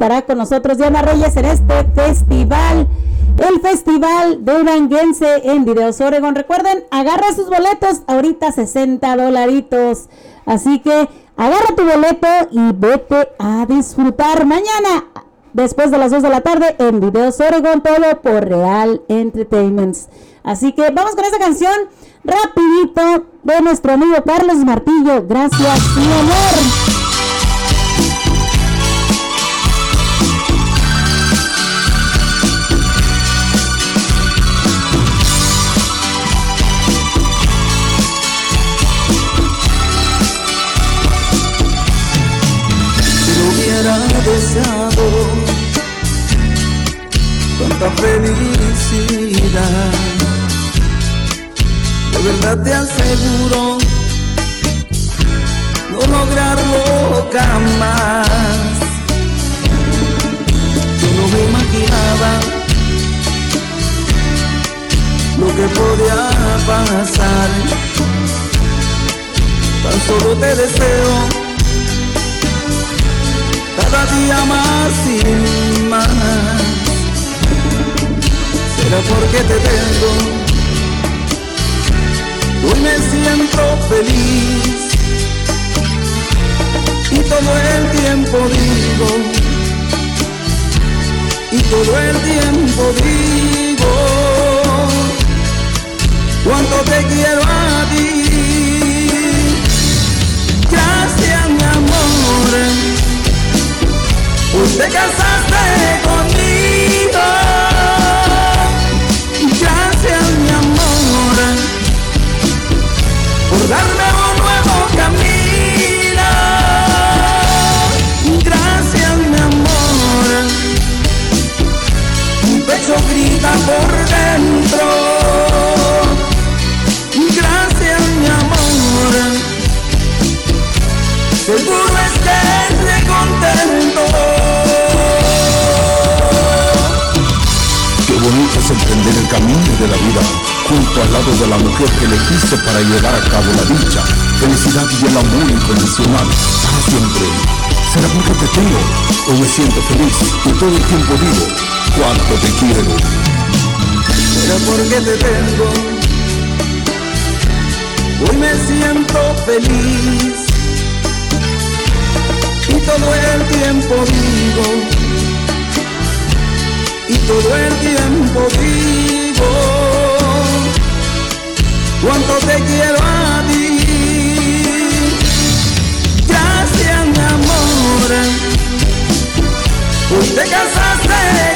Estará con nosotros Diana Reyes en este festival. El Festival Duranguense en Videos Oregon. Recuerden, agarra sus boletos, ahorita 60 dolaritos. Así que agarra tu boleto y vete a disfrutar mañana, después de las 2 de la tarde, en Videos Oregon, todo por Real Entertainments. Así que vamos con esta canción rapidito de nuestro amigo Carlos Martillo. Gracias, mi amor. Felicidad. De verdad te aseguro no lograrlo jamás. Yo no me imaginaba lo que podía pasar. Tan solo te deseo cada día más y más. Porque te tengo, hoy me siento feliz y todo el tiempo digo, y todo el tiempo digo, cuánto te quiero a ti. Gracias mi amor te casaste conmigo. Por dentro. Gracias, mi amor. Seguro estés contento. Qué bonito es emprender el camino de la vida junto al lado de la mujer que le quise para llevar a cabo la dicha, felicidad y el amor incondicional para siempre. Será porque te tengo, hoy me siento feliz y todo el tiempo digo cuánto te quiero. Será porque te tengo. Hoy me siento feliz. Y todo el tiempo digo, y todo el tiempo digo, cuánto te quiero a ti. Gracias mi amor, hoy te casaste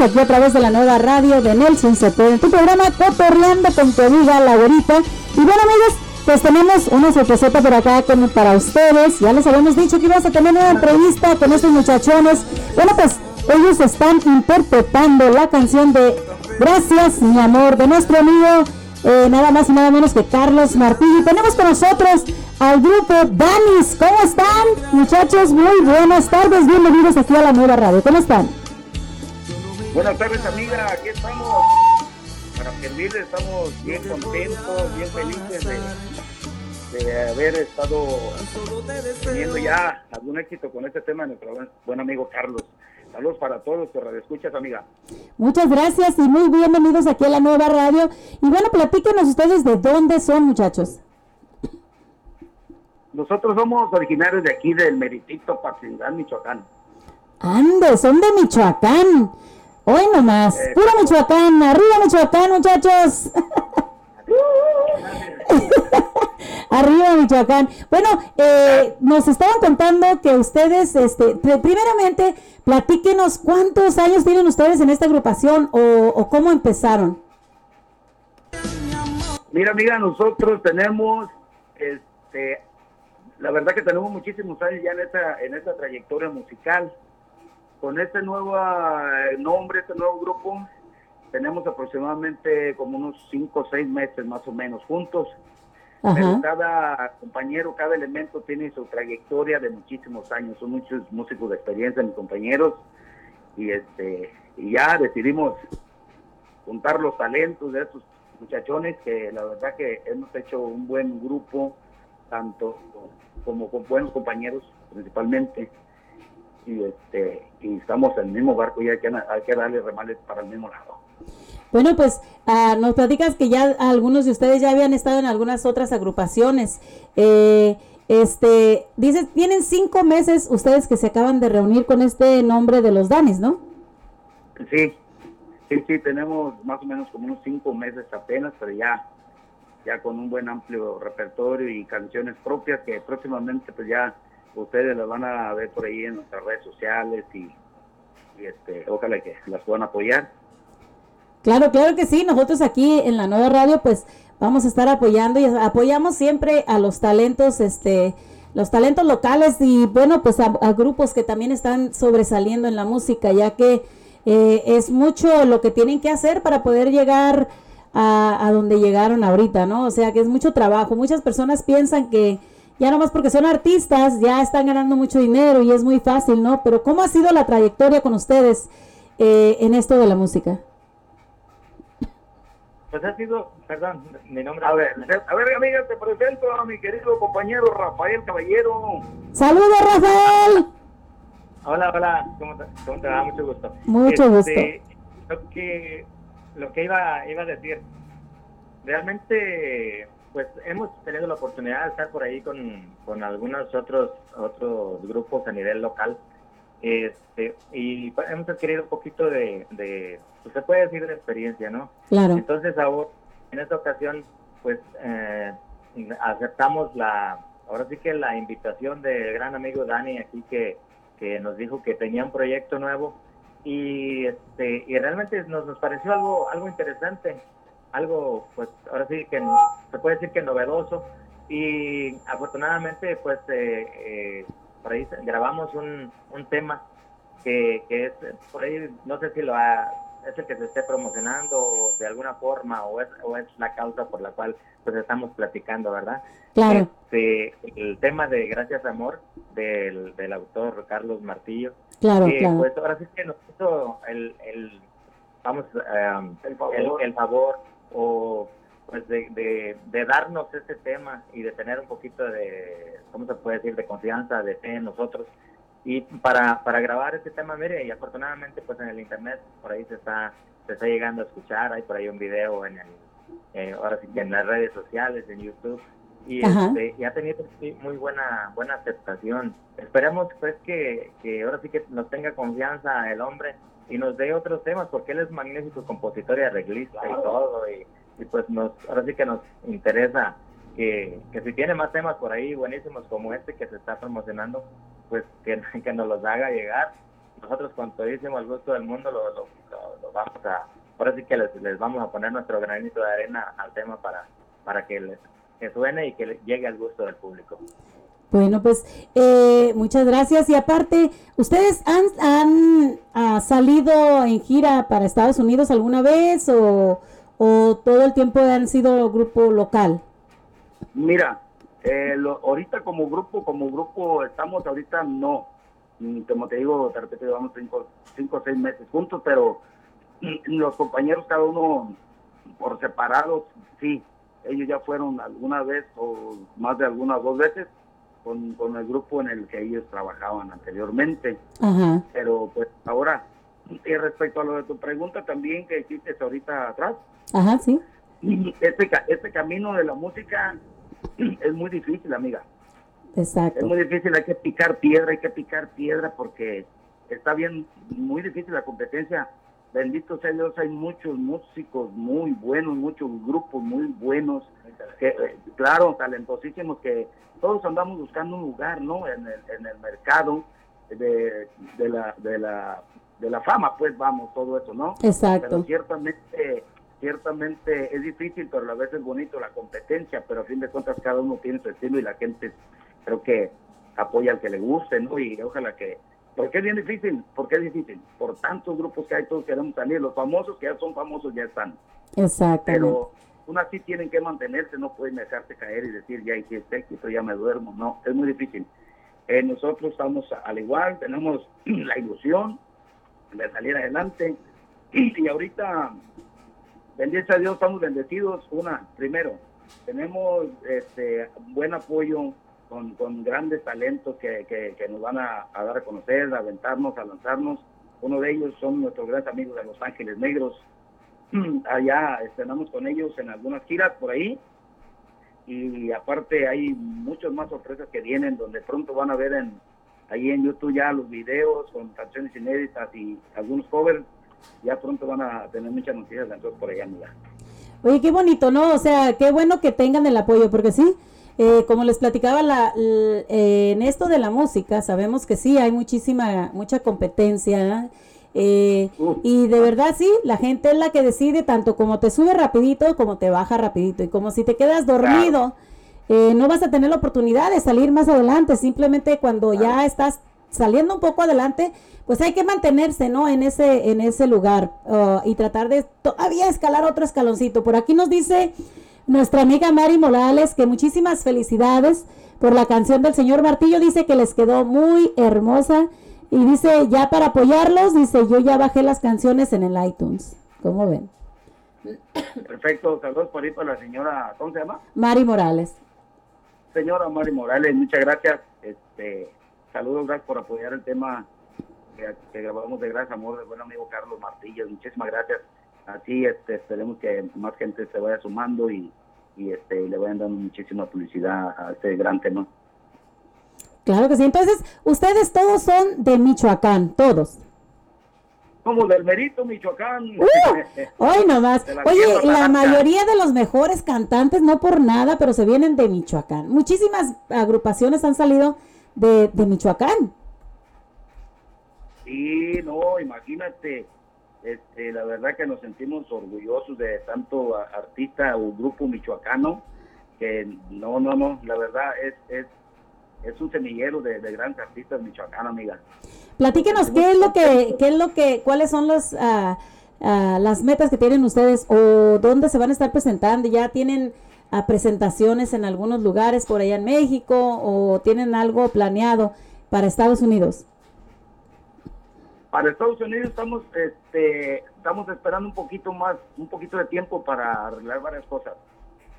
aquí a través de la nueva radio de Nelson Cepeda en tu programa Cotorreando con tu amiga La Güerita. Y bueno amigos, pues tenemos una sorpresota por acá como para ustedes. Ya les habíamos dicho que íbamos a tener una entrevista con estos muchachones. Bueno pues ellos están interpretando la canción de Gracias mi amor de nuestro amigo eh, nada más y nada menos que Carlos Martí. Y tenemos con nosotros al grupo Danis. ¿Cómo están, muchachos? Muy buenas tardes. Bienvenidos aquí a la nueva radio. ¿Cómo están? Buenas tardes, amiga. Aquí estamos para servirles. Estamos bien contentos, bien felices de, de haber estado teniendo ya algún éxito con este tema de nuestro buen, amigo Carlos. Saludos para todos los que escuchas, amiga. Muchas gracias y muy bienvenidos aquí a la nueva radio. Y bueno, platíquenos ustedes de dónde son, muchachos. Nosotros somos originarios de aquí, del Meritito, Patzingán, Michoacán. Ande, son de Michoacán. Hoy nomás. Eh, Puro Michoacán. Arriba Michoacán, muchachos. Arriba Michoacán. Bueno, eh, nos estaban contando que ustedes, este, pri- primeramente, platíquenos cuántos años tienen ustedes en esta agrupación o, o cómo empezaron. Mira, amiga, nosotros tenemos, este, la verdad que tenemos muchísimos años ya en esta, en esta trayectoria musical. Con este nuevo eh, nombre, este nuevo grupo, tenemos aproximadamente como unos 5 o 6 meses más o menos juntos. Pero cada compañero, cada elemento tiene su trayectoria de muchísimos años. Son muchos músicos de experiencia, mis compañeros. Y este y ya decidimos juntar los talentos de estos muchachones que la verdad que hemos hecho un buen grupo, tanto como con buenos compañeros principalmente. Y este y estamos en el mismo barco y hay que, hay que darle remales para el mismo lado. Bueno, pues ah, nos platicas que ya algunos de ustedes ya habían estado en algunas otras agrupaciones. Eh, este, dices, tienen cinco meses ustedes que se acaban de reunir con este nombre de los Danis, ¿no? Sí, sí, sí, tenemos más o menos como unos cinco meses apenas, pero ya, ya con un buen amplio repertorio y canciones propias que próximamente pues ya ustedes las van a ver por ahí en nuestras redes sociales y, este, ojalá que las puedan apoyar. Claro, claro que sí. Nosotros aquí en la nueva radio, pues vamos a estar apoyando y apoyamos siempre a los talentos, este, los talentos locales y bueno, pues a, a grupos que también están sobresaliendo en la música, ya que eh, es mucho lo que tienen que hacer para poder llegar a, a donde llegaron ahorita, ¿no? O sea que es mucho trabajo. Muchas personas piensan que ya nomás porque son artistas ya están ganando mucho dinero y es muy fácil, ¿no? Pero ¿cómo ha sido la trayectoria con ustedes eh, en esto de la música? Pues ha sido, perdón, mi nombre. A ver, a ver, amiga, te presento a mi querido compañero Rafael Caballero. ¡Saludos, Rafael! Hola, hola, ¿cómo te, cómo te va? Mucho gusto. Mucho Este, Lo que, lo que iba, iba a decir, realmente, pues hemos tenido la oportunidad de estar por ahí con, con algunos otros, otros grupos a nivel local. Este, y pues, hemos adquirido un poquito de, de, pues se puede decir de experiencia, ¿no? Claro. Entonces ahora, en esta ocasión, pues eh, aceptamos la, ahora sí que la invitación del gran amigo Dani aquí que, que nos dijo que tenía un proyecto nuevo y este y realmente nos, nos pareció algo algo interesante, algo pues ahora sí que no- se puede decir que novedoso y afortunadamente pues eh, eh, por ahí grabamos un, un tema que, que es por ahí no sé si lo ha, es el que se esté promocionando o de alguna forma o es, o es la causa por la cual pues estamos platicando, ¿verdad? Claro. Este, el tema de Gracias Amor del, del autor Carlos Martillo. Claro, que, claro. Pues ahora sí que nos hizo el, el vamos, um, El favor. el, el favor o pues de, de, de darnos este tema y de tener un poquito de, ¿cómo se puede decir?, de confianza, de fe en nosotros. y para, para grabar este tema, mire, y afortunadamente pues en el internet por ahí se está, se está llegando a escuchar, hay por ahí un video en el, eh, ahora sí que en las redes sociales, en YouTube, y, este, y ha tenido sí, muy buena buena aceptación. Esperemos pues que, que ahora sí que nos tenga confianza el hombre y nos dé otros temas, porque él es magnífico compositor y arreglista y todo, y, y pues nos, ahora sí que nos interesa que, que si tiene más temas por ahí buenísimos como este que se está promocionando, pues que, que nos los haga llegar. Nosotros con todísimo el gusto del mundo lo, lo- lo- lo vamos a, ahora sí que les, les vamos a poner nuestro granito de arena al tema para, para que les que suene y que le llegue al gusto del público. Bueno, pues eh, muchas gracias. Y aparte, ¿ustedes han, han ah, salido en gira para Estados Unidos alguna vez o, o todo el tiempo han sido grupo local? Mira, eh, lo- ahorita como grupo, como grupo estamos ahorita no. Mm, Como te digo, de repente llevamos cinco, cinco o seis meses juntos, pero mm, los compañeros cada uno por separado, sí. Ellos ya fueron alguna vez o más de algunas dos veces con, con el grupo en el que ellos trabajaban anteriormente. Pero pues ahora, y respecto a lo de tu pregunta también que hiciste ahorita atrás, Ajá, sí. este, este camino de la música es muy difícil, amiga. Es Exacto. muy difícil, hay que picar piedra, hay que picar piedra porque está bien, muy difícil la competencia. Bendito sea Dios, hay muchos músicos muy buenos, muchos grupos muy buenos, que, eh, claro, talentosísimos, que todos andamos buscando un lugar, ¿no? En el, en el mercado de, de la, de, la, de la fama, pues vamos, todo eso, ¿no? Exacto. Pero ciertamente, ciertamente es difícil, pero a la vez es bonito la competencia, pero a fin de cuentas cada uno tiene su estilo y la gente creo que apoya al que le guste, ¿no? Y ojalá que... ¿Por qué es bien difícil? ¿Por qué es difícil? Por tantos grupos que hay, todos queremos salir. Los famosos que ya son famosos ya están. Exactamente. Pero aún así tienen que mantenerse, no pueden dejarse caer y decir, ya hice este éxito, ya me duermo. No, es muy difícil. Eh, nosotros estamos al igual, tenemos la ilusión de salir adelante. Y ahorita, bendito a Dios, estamos bendecidos. Una, primero, tenemos este buen apoyo con, con grandes talentos que, que- que nos van a, a dar a conocer, a aventarnos, a lanzarnos. Uno de ellos son nuestros grandes amigos de Los Ángeles Negros. Allá estrenamos con ellos en algunas giras por ahí. Y aparte hay muchas más sorpresas que vienen, donde pronto van a ver en ahí en YouTube ya los videos con canciones inéditas y algunos covers. Ya pronto van a tener muchas noticias de por allá, amiga. Oye, qué bonito, ¿no? O sea, qué bueno que tengan el apoyo, porque sí, eh, como les platicaba, la, eh, en esto de la música, sabemos que sí, hay muchísima, mucha competencia. Eh, y de verdad sí, la gente es la que decide tanto como te sube rapidito como te baja rapidito. Y como si te quedas dormido, eh, no vas a tener la oportunidad de salir más adelante. Simplemente cuando ya estás saliendo un poco adelante, pues hay que mantenerse, ¿no? En ese, en ese lugar uh, y tratar de todavía escalar otro escaloncito. Por aquí nos dice nuestra amiga Mari Morales que muchísimas felicidades por la canción del señor Martillo. Dice que les quedó muy hermosa y dice ya para apoyarlos, dice yo ya bajé las canciones en el iTunes. ¿Cómo ven? Perfecto, saludos por ahí para la señora, ¿cómo se llama? Mari Morales. Señora Mari Morales, muchas gracias. Este, saludos, gracias por apoyar el tema que, que grabamos de Gracias Amor del buen amigo Carlos Martillo. Muchísimas gracias. Así este, esperemos que más gente se vaya sumando y, y este, le vayan dando muchísima publicidad a este gran tema. Claro que sí. Entonces, ustedes todos son de Michoacán, todos. Como del Merito, Michoacán. Hoy nomás. Oye, la mayoría de los mejores cantantes, no por nada, pero se vienen de Michoacán. Muchísimas agrupaciones han salido de, de Michoacán. Sí, no, imagínate, este, la verdad que nos sentimos orgullosos de tanto artista o grupo michoacano, que no, no, no, la verdad es, es, es un semillero de, de grandes artistas michoacanos, amiga. Platíquenos qué es lo que, qué es lo que, cuáles son los, ah, ah, las metas que tienen ustedes o dónde se van a estar presentando. ¿Ya tienen ah, presentaciones en algunos lugares por allá en México o tienen algo planeado para Estados Unidos? Para Estados Unidos estamos, este, estamos esperando un poquito más, un poquito de tiempo para arreglar varias cosas.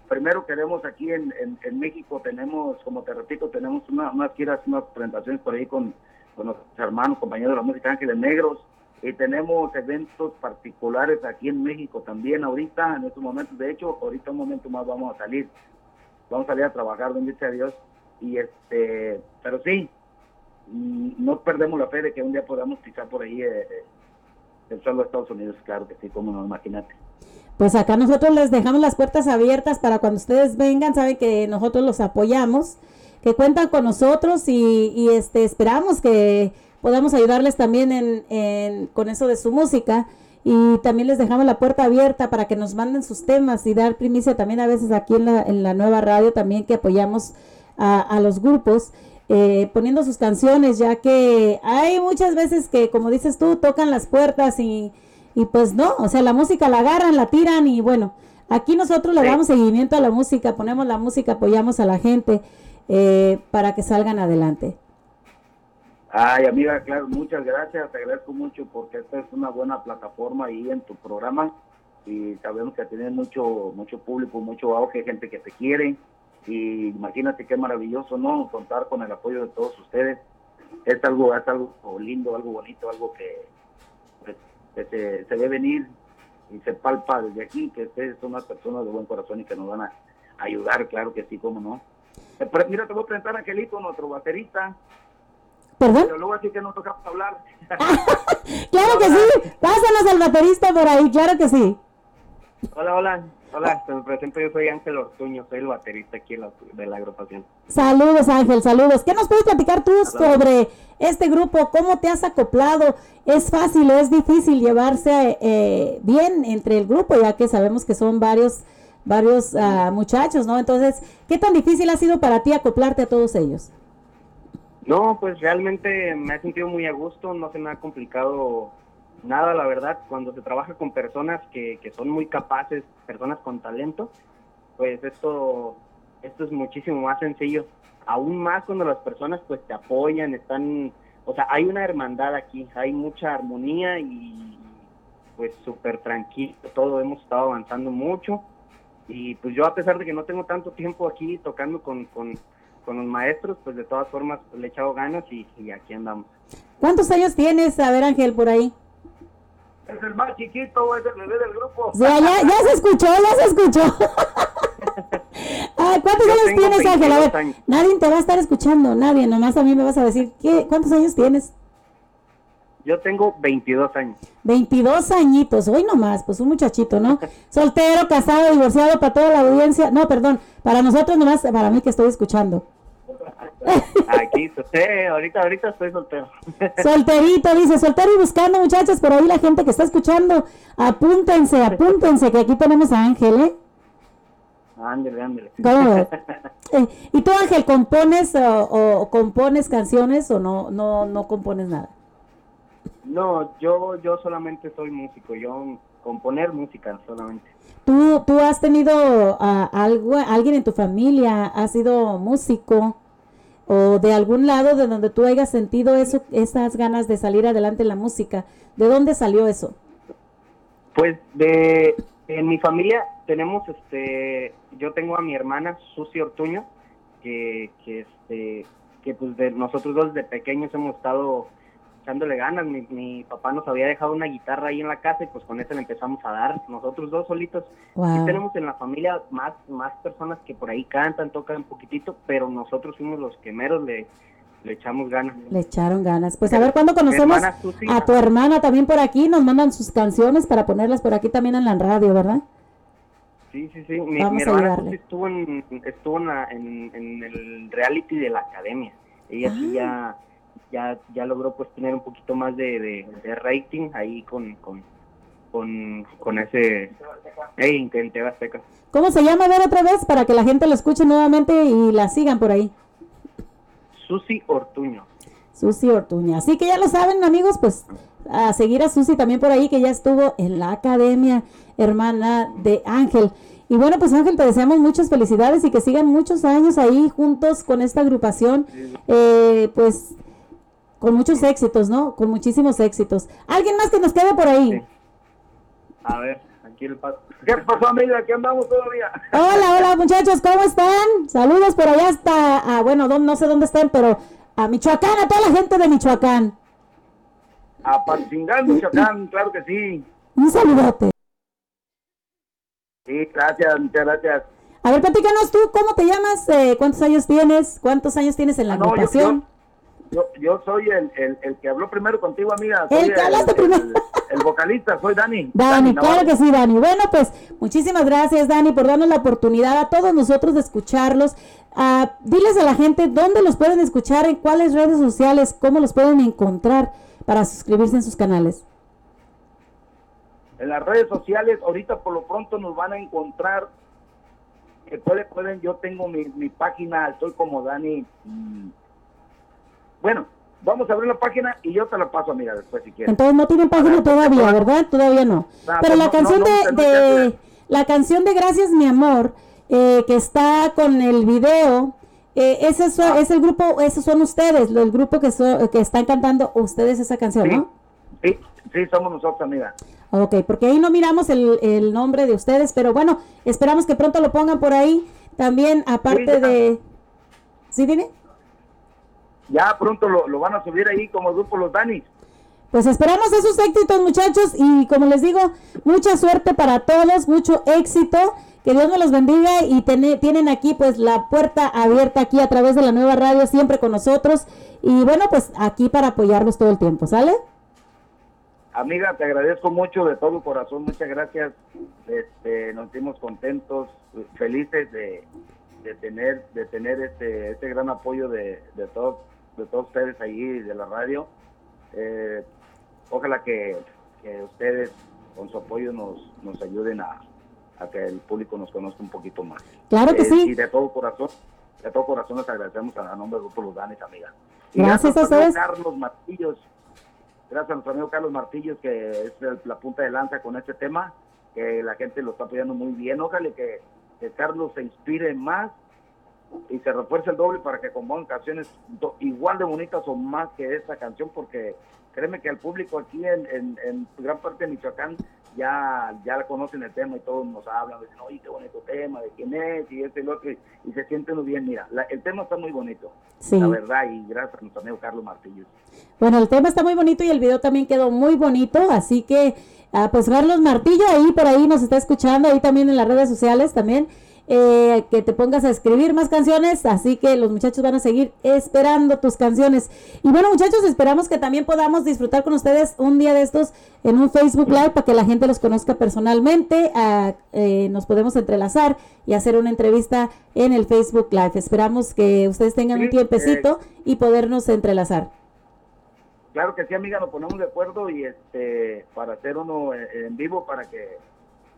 Primero queremos aquí en, en, en México, tenemos, como te repito, tenemos una- unas giras, unas presentaciones por ahí con, con nuestros hermanos, compañeros de la música Ángeles Negros. Y tenemos eventos particulares aquí en México también ahorita, en estos momentos. De hecho, ahorita un momento más vamos a salir. Vamos a salir a trabajar, bendito sea Dios. Y este, pero sí, no perdemos la fe de que un día podamos pisar por ahí eh, eh, el suelo de Estados Unidos, claro que sí, como no, imagínate. Pues acá nosotros les dejamos las puertas abiertas para cuando ustedes vengan, saben que nosotros los apoyamos, que cuentan con nosotros y, y, este esperamos que podamos ayudarles también en, en- con eso de su música y también les dejamos la puerta abierta para que nos manden sus temas y dar primicia también a veces aquí en la, en la nueva radio también que apoyamos a, a los grupos eh, poniendo sus canciones ya que hay muchas veces que como dices tú tocan las puertas y, y pues no, o sea la música la agarran, la tiran y bueno, aquí nosotros le damos seguimiento a la música, ponemos la música, apoyamos a la gente eh, para que salgan adelante. Ay, amiga, claro, muchas gracias, te agradezco mucho porque esta es una buena plataforma ahí en tu programa y sabemos que tienes mucho mucho público, mucho auge, gente que te quiere y imagínate qué maravilloso, ¿no? Contar con el apoyo de todos ustedes. Es algo, es algo lindo, algo bonito, algo que, pues, que se, se ve venir y se palpa desde aquí, que ustedes son unas personas de buen corazón y que nos van a ayudar, claro que sí, cómo no. Eh, Mira, te voy a presentar a Angelito, nuestro baterista. ¿Perdón? Pero luego así que no tocamos hablar. Claro que sí, pásanos al baterista por ahí, claro que sí. Hola, hola. Hola, me presento, yo soy Ángel Ortuño, soy el baterista aquí de la, agrupación. Saludos Ángel, saludos. ¿Qué nos puedes platicar tú sobre este grupo? ¿Cómo te has acoplado? ¿Es fácil o es difícil llevarse eh, bien entre el grupo, ya que sabemos que son varios, varios ah, muchachos, ¿no? Entonces, ¿qué tan difícil ha sido para ti acoplarte a todos ellos? No, pues realmente me he sentido muy a gusto, no se me ha complicado nada, la verdad. Cuando se trabaja con personas que, que son muy capaces, personas con talento, pues esto, esto es muchísimo más sencillo. Aún más cuando las personas pues te apoyan, están, o sea, hay una hermandad aquí, hay mucha armonía y pues súper tranquilo, todo, hemos estado avanzando mucho. Y pues yo a pesar de que no tengo tanto tiempo aquí tocando con, con, con los maestros, pues de todas formas pues, le he echado ganas y, y aquí andamos. ¿Cuántos años tienes? A ver Ángel, por ahí. Es el más chiquito, es el bebé del grupo. Sea, ya, ya se escuchó, ya se escuchó. Ah, ¿Cuántos Yo años tienes, Ángel? A 22 ver, años. nadie te va a estar escuchando, nadie, nomás a mí me vas a decir, ¿qué, ¿cuántos años tienes? Yo tengo 22 años. 22 añitos, hoy nomás, pues un muchachito, ¿no? Soltero, casado, divorciado, para toda la audiencia. No, perdón, para nosotros nomás, para mí que estoy escuchando. Aquí, sí, ahorita, ahorita estoy soltero. Solterito, dice, soltero y buscando, muchachos, por ahí la gente que está escuchando, apúntense, apúntense, que aquí tenemos a Ángel, ¿eh? Ándale, ándale. Eh, ¿Y tú, Ángel, compones o, o compones canciones o no, no, no compones nada? No, yo, yo solamente soy músico, yo componer música solamente. ¿Tú, tú has tenido ah, algo, alguien en tu familia, ha sido músico o de algún lado de donde tú hayas sentido eso, esas ganas de salir adelante en la música? ¿De dónde salió eso? Pues de en mi familia tenemos este yo tengo a mi hermana Susi Ortuño que que este que pues de nosotros dos de pequeños hemos estado echándole ganas mi, mi papá nos había dejado una guitarra ahí en la casa y pues con esa le empezamos a dar nosotros dos solitos Wow. Sí tenemos en la familia más más personas que por ahí cantan tocan un poquitito pero nosotros fuimos los primeros le le echamos ganas Le echaron ganas. Pues a ver cuándo conocemos hermana a tu hermana también por aquí, nos mandan sus canciones para ponerlas por aquí también en la radio, ¿verdad? Sí, sí, sí. Mi, mi hermana. Susi estuvo, en, estuvo en, la- en, en el reality de la academia. Ella sí ya, ya, ya logró pues tener un poquito más de, de, de rating ahí con, con, con, con ese... Ey, en TV Azteca. ¿Cómo se llama? A ver otra vez para que la gente lo escuche nuevamente y la sigan por ahí. Susi Ortuño. Susi Ortuña. Así que ya lo saben, amigos, pues a seguir a Susi también por ahí, que ya estuvo en la academia, hermana de Ángel. Y bueno, pues Ángel, te deseamos muchas felicidades y que sigan muchos años ahí juntos con esta agrupación, eh, pues con muchos éxitos, ¿no? Con muchísimos éxitos. ¿Alguien más que nos quede por ahí? A ver, aquí el paso. ¿Qué pasó, amiga? Aquí andamos todavía. Hola, hola muchachos, ¿cómo están? Saludos por allá hasta, ah, bueno, no sé dónde están, pero A Michoacán, a toda la gente de Michoacán. A Panchingán, Michoacán, claro que sí. Un saludote. Sí, gracias, muchas gracias. A ver, platícanos tú, ¿cómo te llamas? Eh, ¿Cuántos años tienes? ¿Cuántos años tienes en la Ah, no, yo- agrupación? Yo, yo soy el, el, el que habló primero contigo, amiga. Soy El que hablaste primero. El, vocalista, soy Dani. Dani, claro que sí, Dani. Bueno, pues muchísimas gracias, Dani, por darnos la oportunidad a todos nosotros de escucharlos. Ah, diles a la gente dónde los pueden escuchar, en cuáles redes sociales, cómo los pueden encontrar para suscribirse en sus canales. En las redes sociales, ahorita por lo pronto nos van a encontrar. Que puede, pueden, yo tengo mi, mi página, estoy como Dani. Bueno, vamos a abrir la página y yo te la paso, amiga, después si quieres. Entonces no tienen página todavía, ¿verdad? Todavía no. Pero pues la no, canción no, no, de, de- la canción de Gracias mi amor, eh, que está con el video, eh, ese es, Ah. es el grupo, esos son ustedes, el grupo que, so- que están cantando ustedes esa canción, ¿no? Sí, sí, somos nosotros, amiga. Ok, porque ahí no miramos el, el nombre de ustedes, pero bueno, esperamos que pronto lo pongan por ahí. También, aparte de... ¿Sí, dime? Ya pronto lo, lo van a subir ahí como grupo Los Danis. Pues esperamos esos éxitos, muchachos, y como les digo, mucha suerte para todos, mucho éxito, que Dios me los bendiga y tene- tienen aquí pues la puerta abierta aquí a través de la nueva radio siempre con nosotros y bueno, pues aquí para apoyarlos todo el tiempo, ¿sale? Amiga, te agradezco mucho de todo corazón, muchas gracias. Este, nos sentimos contentos, felices de, de tener de tener este este gran apoyo de, de todos de todos ustedes ahí de la radio. Eh, ojalá que, que ustedes con su apoyo nos, nos ayuden a, a que el público nos conozca un poquito más. Claro que Eh, sí. Y de todo corazón, de todo corazón les agradecemos a, a nombre del Grupo Los Danes, amiga. Y Gracias a nuestro amigo ustedes. Carlos Martillos, gracias a nuestro amigo Carlos Martillos, que es el- la punta de lanza con este tema, que la gente lo está apoyando muy bien. Ojalá que, que Carlos se inspire más y se refuerce el doble para que compongan canciones igual de bonitas o más que esta canción, porque créeme que el público aquí en, en, en gran parte de Michoacán ya, ya la conocen el tema y todos nos hablan, dicen, oye, qué bonito tema, de quién es, y este y lo otro, y, y se sienten muy bien. Mira, la- el tema está muy bonito, Sí. la verdad, y gracias a nuestro amigo Carlos Martillos. Bueno, el tema está muy bonito y el video también quedó muy bonito, así que ah, pues Carlos Martillo ahí por ahí nos está escuchando, ahí también en las redes sociales también, eh, que te pongas a escribir más canciones, así que los muchachos van a seguir esperando tus canciones. Y bueno muchachos, esperamos que también podamos disfrutar con ustedes un día de estos en un Facebook Live para que la gente los conozca personalmente, ah, eh, nos podemos entrelazar y hacer una entrevista en el Facebook Live. Esperamos que ustedes tengan un tiempecito y podernos entrelazar. Claro que sí, amiga, nos ponemos de acuerdo y este para hacer uno en, en vivo para que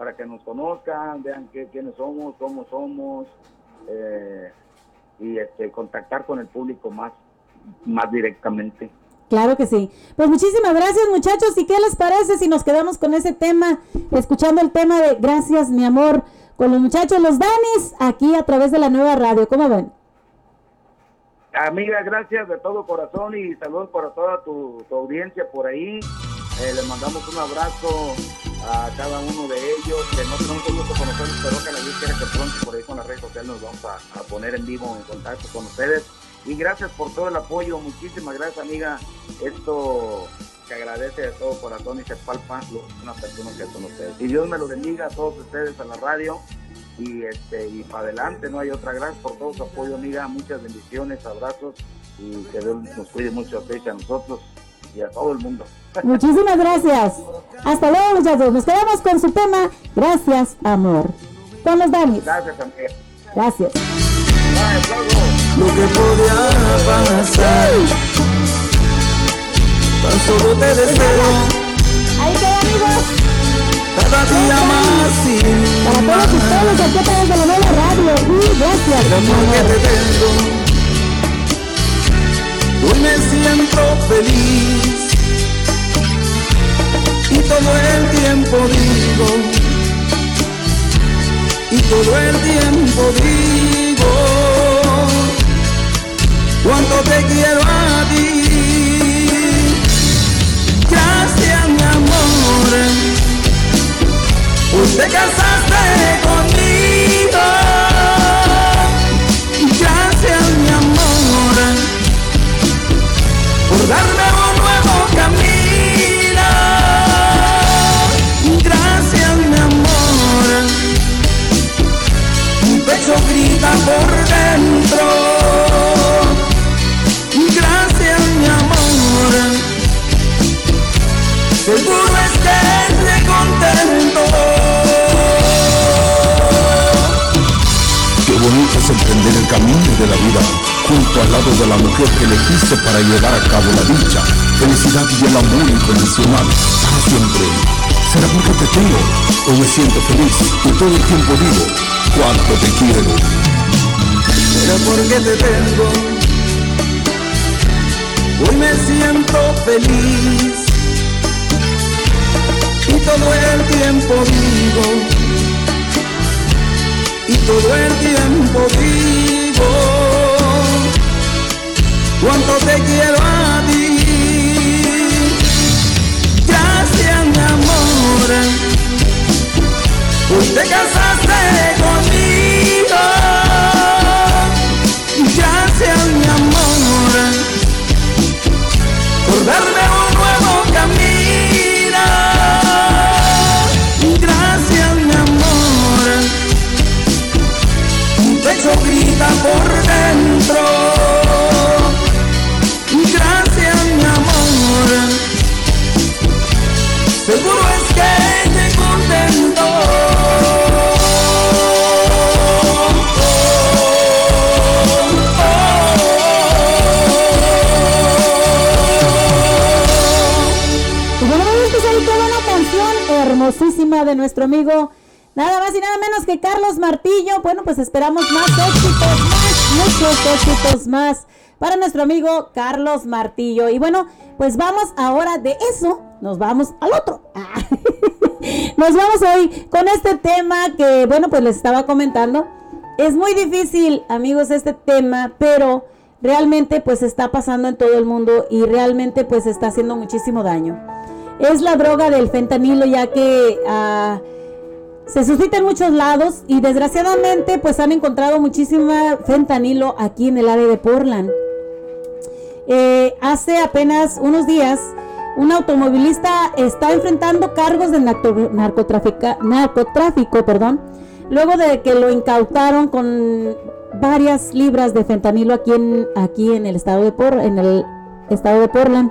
para que nos conozcan, vean qué, quiénes somos, cómo somos eh, y este contactar con el público más más directamente. Claro que sí. Pues muchísimas gracias muchachos. ¿Y qué les parece si nos quedamos con ese tema, escuchando el tema de Gracias mi amor, con los muchachos, los Danis, aquí a través de la nueva radio? ¿Cómo ven? Amiga, gracias de todo corazón y saludos para toda tu, tu audiencia por ahí. Eh, les mandamos un abrazo a cada uno de ellos, que no tenemos el gusto conocerlos, pero ojalá Dios quiera que pronto por ahí con las redes sociales nos vamos a, poner en vivo en contacto con ustedes. Y gracias por todo el apoyo, muchísimas gracias amiga. Esto se agradece de todo corazón y se palpa que una persona que son ustedes. Y Dios me lo bendiga a todos ustedes a la radio y este y para adelante no hay otra gracias por todo su apoyo amiga muchas bendiciones abrazos y que Dios nos cuide mucho a ustedes y a nosotros y a todo el mundo Muchísimas gracias. Hasta luego muchachos. Nos quedamos con su tema Gracias amor. Con los Danis. gracias amiga Gracias. Lo que podía pasar Tan solo te deseo Ahí queda amigos Cada día más y Para todos ustedes aquí a través de la nueva radio. Y gracias. El amor que te tengo Hoy me siento feliz. Y todo el tiempo digo Y todo el tiempo digo Cuánto te quiero a ti. Gracias mi amor. Te casaste conmigo por dentro. Gracias, mi amor. Seguro estés contento. Qué bonito es emprender el camino de la vida junto al lado de la mujer que le para llevar a cabo la dicha, felicidad y el amor incondicional para siempre. ¿Será porque te tengo o me siento feliz y todo el tiempo digo cuánto te quiero? Será porque te tengo, hoy me siento feliz y todo el tiempo digo, y todo el tiempo digo, cuánto te quiero a ti. Gracias mi amor, hoy te casaste conmigo. Nuestro amigo, nada más y nada menos que Carlos Martillo. Bueno, pues esperamos más éxitos, más, muchos éxitos más para nuestro amigo Carlos Martillo. Y bueno, pues vamos ahora de eso, nos vamos al otro. Nos vamos hoy con este tema que, bueno, pues les estaba comentando. Es muy difícil, amigos, este tema, pero realmente pues está pasando en todo el mundo y realmente pues está haciendo muchísimo daño. Es la droga del fentanilo ya que ah, se suscita en muchos lados y desgraciadamente pues han encontrado muchísima fentanilo aquí en el área de Portland. Eh, hace apenas unos días un automovilista está enfrentando cargos de narcotráfico, perdón, luego de que lo incautaron con varias libras de fentanilo aquí en aquí el estado de en el estado de Portland.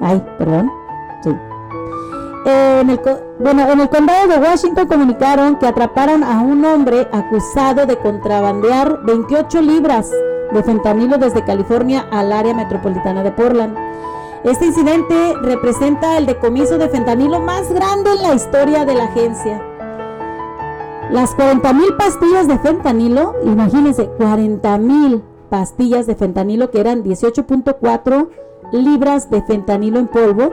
Ay, perdón. En el, bueno, en el condado de Washington comunicaron que atraparon a un hombre acusado de contrabandear 28 libras de fentanilo desde California al área metropolitana de Portland. Este incidente representa el decomiso de fentanilo más grande en la historia de la agencia. Las 40 mil pastillas de fentanilo, imagínense, 40 mil pastillas de fentanilo que eran 18.4 libras de fentanilo en polvo,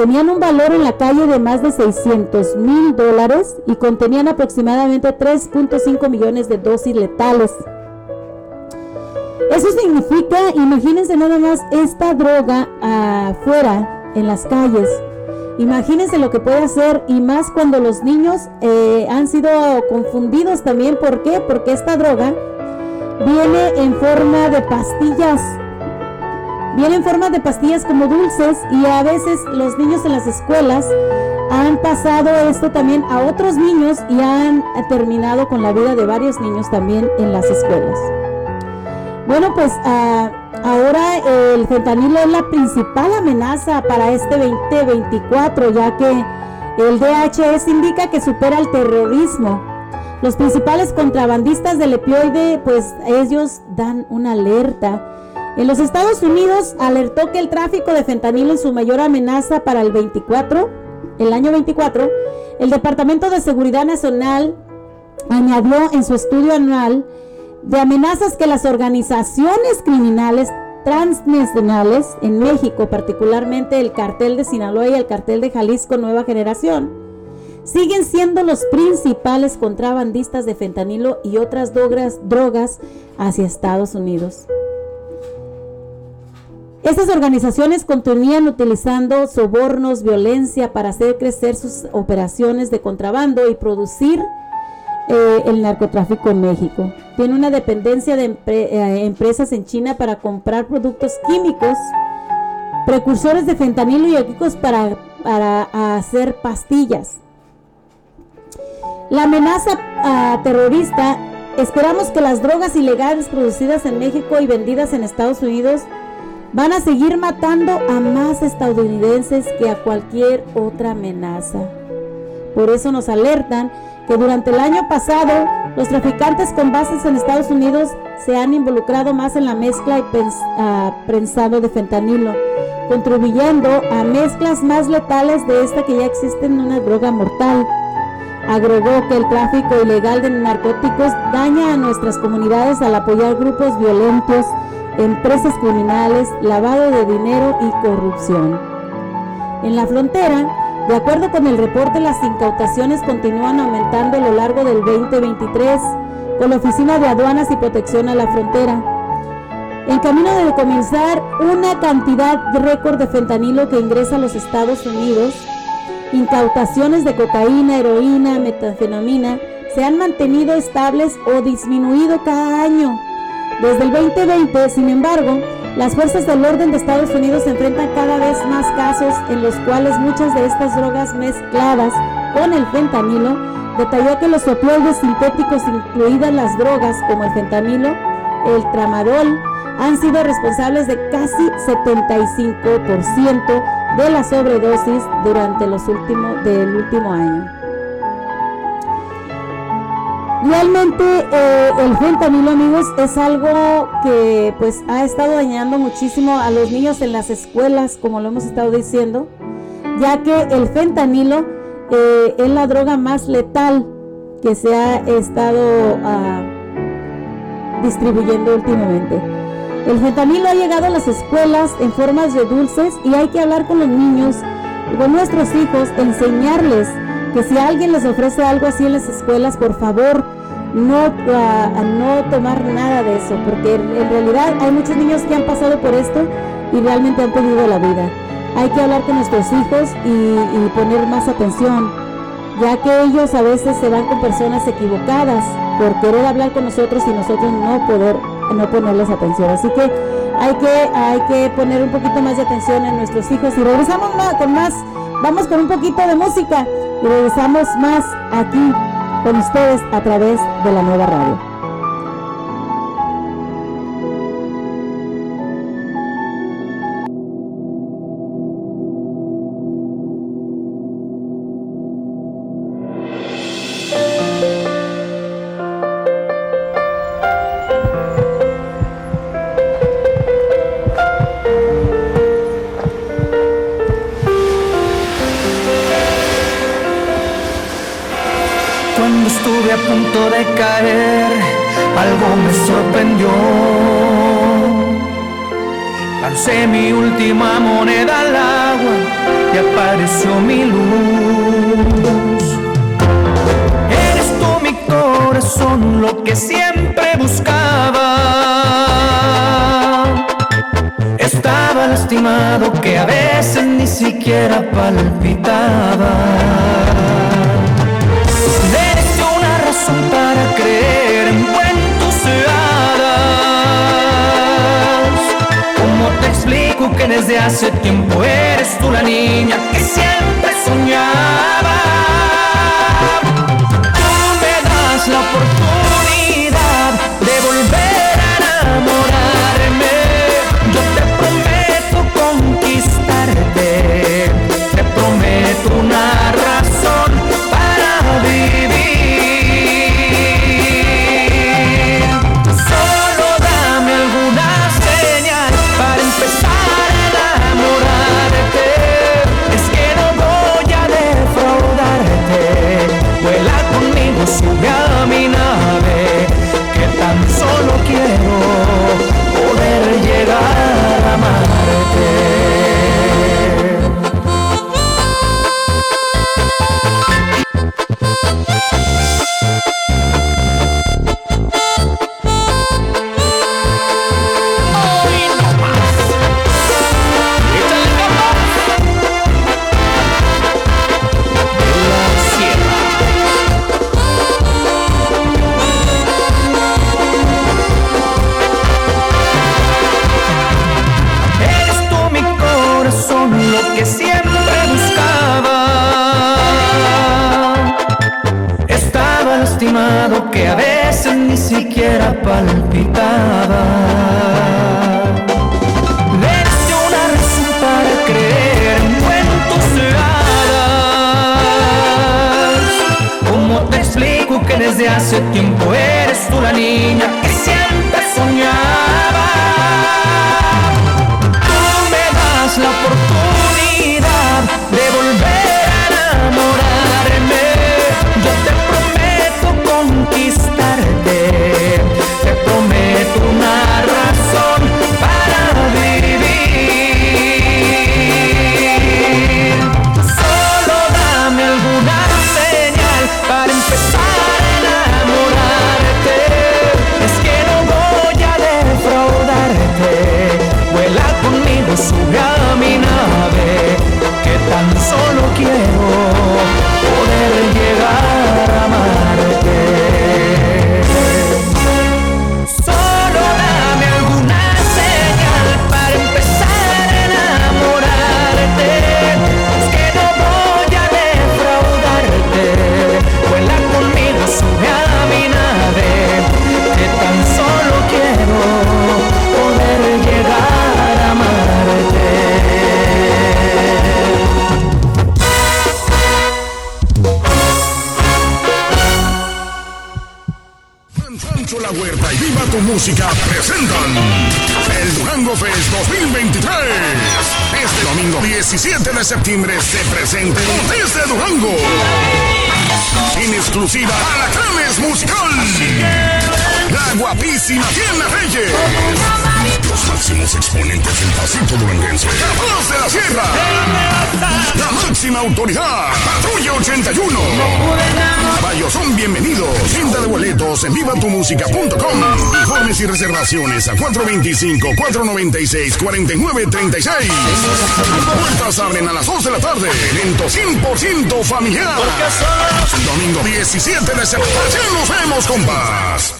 tenían un valor en la calle de más de 600 mil dólares y contenían aproximadamente 3.5 millones de dosis letales. Eso significa, imagínense nada más esta droga afuera, en las calles. Imagínense lo que puede hacer y más cuando los niños eh, han sido confundidos también. ¿Por qué? Porque esta droga viene en forma de pastillas. Viene en forma de pastillas como dulces y a veces los niños en las escuelas han pasado esto también a otros niños y han terminado con la vida de varios niños también en las escuelas. Bueno, pues ah, ahora el fentanilo es la principal amenaza para este 2024, ya que el DHS indica que supera el terrorismo. Los principales contrabandistas del opioide, pues ellos dan una alerta. En los Estados Unidos alertó que el tráfico de fentanilo es su mayor amenaza para el 24, el año 24. El Departamento de Seguridad Nacional añadió en su estudio anual de amenazas que las organizaciones criminales transnacionales en México, particularmente el cartel de Sinaloa y el cartel de Jalisco Nueva Generación, siguen siendo los principales contrabandistas de fentanilo y otras drogas, drogas hacia Estados Unidos. Estas organizaciones continuían utilizando sobornos, violencia para hacer crecer sus operaciones de contrabando y producir eh, el narcotráfico en México. Tiene una dependencia de eh, empresas en China para comprar productos químicos, precursores de fentanilo y químicos para, para hacer pastillas. La amenaza ah, terrorista, esperamos que las drogas ilegales producidas en México y vendidas en Estados Unidos van a seguir matando a más estadounidenses que a cualquier otra amenaza. Por eso nos alertan que durante el año pasado los traficantes con bases en Estados Unidos se han involucrado más en la mezcla y ah, prensado de fentanilo, contribuyendo a mezclas más letales de esta que ya existe en una droga mortal. Agregó que el tráfico ilegal de narcóticos daña a nuestras comunidades al apoyar grupos violentos, empresas criminales, lavado de dinero y corrupción. En la frontera, de acuerdo con el reporte, las incautaciones continúan aumentando a lo largo del 2023 con la Oficina de Aduanas y Protección a la Frontera. En camino de comenzar una cantidad récord de fentanilo que ingresa a los Estados Unidos, incautaciones de cocaína, heroína, metanfetamina se han mantenido estables o disminuido cada año. Desde el 2020, sin embargo, las fuerzas del orden de Estados Unidos enfrentan cada vez más casos en los cuales muchas de estas drogas mezcladas con el fentanilo, detalló que los opioides sintéticos, incluidas las drogas como el fentanilo, el tramadol, han sido responsables de casi 75% de la sobredosis durante los últimos del último año. Realmente eh, el fentanilo, amigos, es algo que pues ha estado dañando muchísimo a los niños en las escuelas, como lo hemos estado diciendo, ya que el fentanilo eh, es la droga más letal que se ha estado ah, distribuyendo últimamente. El fentanilo ha llegado a las escuelas en formas de dulces y hay que hablar con los niños, con nuestros hijos, enseñarles que si alguien les ofrece algo así en las escuelas, por favor, no, ah, no tomar nada de eso, porque en realidad hay muchos niños que han pasado por esto y realmente han perdido la vida. Hay que hablar con nuestros hijos y, poner más atención, ya que ellos a veces se van con personas equivocadas por querer hablar con nosotros y nosotros no poder no ponerles atención. Así que hay que hay que poner un poquito más de atención en nuestros hijos y regresamos con más, vamos con un poquito de música y regresamos más aquí con ustedes a través de la nueva radio. Informes y reservaciones a 425-496-4936. Puertas abren a las 2 de la tarde. Evento 100% familiar. Domingo 17 de septiembre. Nos vemos, compas.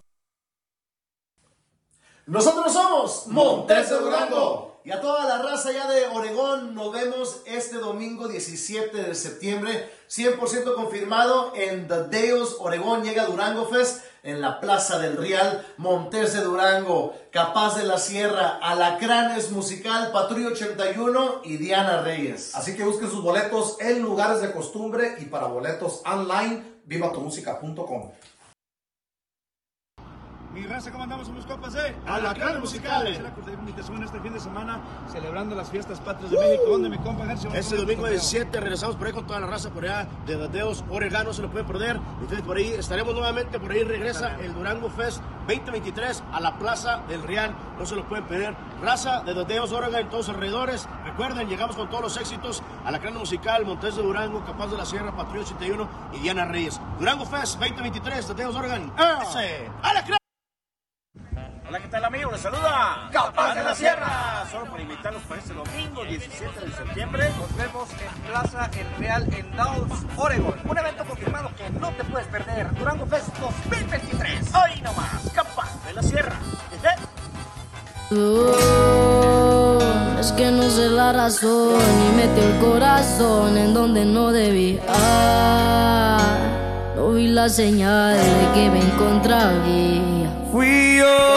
Nosotros somos Montes de Durango. Y a toda la raza ya de Oregón, nos vemos este domingo 17 de septiembre, 100% confirmado en The Deos Oregón. Llega Durango Fest la Plaza del Real, Montes de Durango, Capaz de la Sierra, Alacranes Musical, Patrulla 81 y Diana Reyes. Así que busquen sus boletos en lugares de costumbre y para boletos online, vivatumusica.com. Mi raza, ¿cómo andamos? Somos compas de Alacranes Musicales. Es la cordial invitación este fin de semana celebrando las fiestas patrias de México. ¿Dónde mi compa? Este domingo 17 regresamos por ahí con toda la raza por allá de Dadeos, Oregón, no se lo pueden perder. Entonces por ahí estaremos nuevamente, por ahí regresa el Durango Fest 2023 a la Plaza del Real, no se lo pueden perder. Raza de Dadeos, Oregón y todos los alrededores. Recuerden, llegamos con todos los éxitos a la crana musical, Montes de Durango, Capaz de la Sierra, Patrulla 81 y Diana Reyes. Durango Fest 2023, Dadeos, Oregón. ¡Ese! ¡A la! Hola, ¿qué tal amigo? Les saluda Capaz de la Sierra. Solo para invitarlos para este domingo 17 de septiembre. Nos vemos en Plaza El Real en Downs, Oregon. Un evento confirmado que no te puedes perder. Durango Fest 2023. Hoy nomás, Capaz de la Sierra. Oh, es que no sé la razón y metió el corazón en donde no debía. No vi la señal de que me encontraba. Fui yo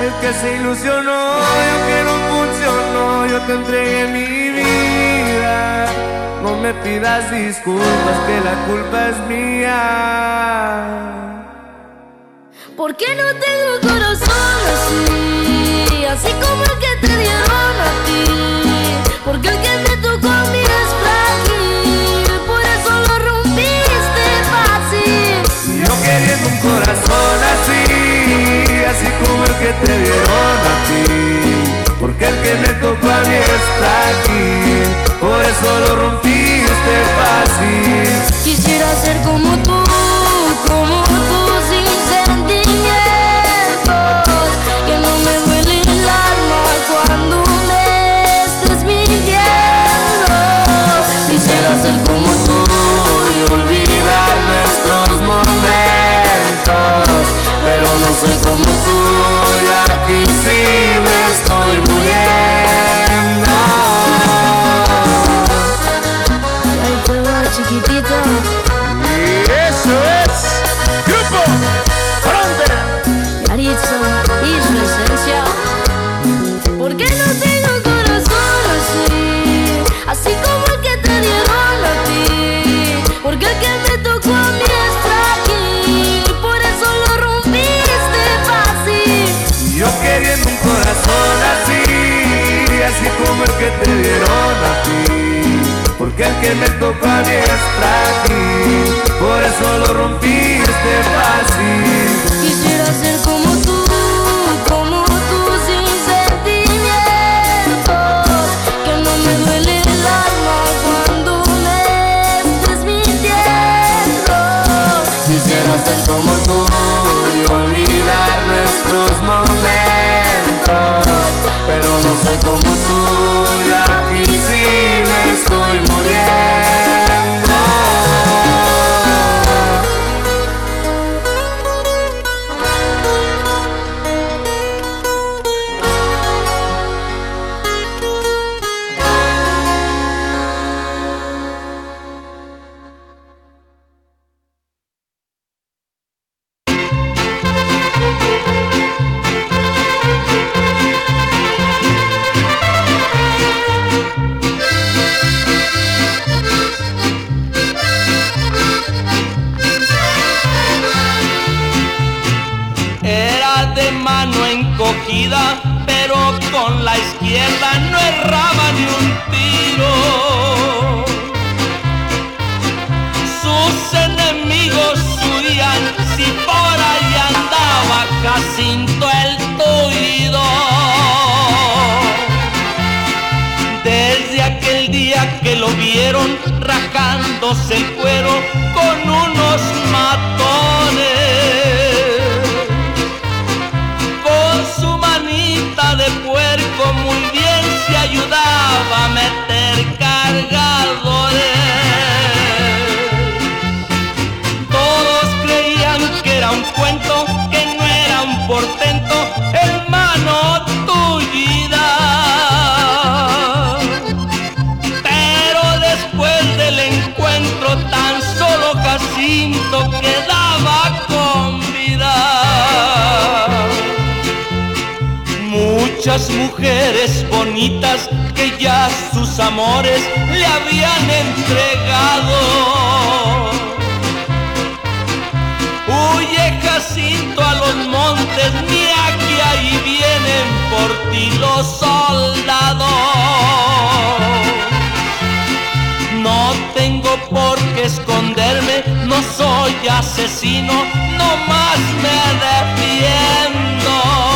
el que se ilusionó y aunque no funcionó, yo te entregué mi vida. No me pidas disculpas, que la culpa es mía. ¿Por qué no tengo corazón así? Así como el que te dieron a ti. Porque el que me tocó a mí queriendo un corazón así, así como el que te dieron a ti. Porque el que me tocó a mí es frágil, por eso lo rompiste fácil. Quisiera ser como tú, como no soy como que te dieron a ti, porque el que me toca ni está aquí, por eso lo rompiste fácil. Quisiera ser Muchas mujeres bonitas que ya sus amores le habían entregado. Huye Jacinto a los montes, mira que ahí vienen por ti los soldados. No tengo por qué esconderme, no soy asesino, no más me defiendo.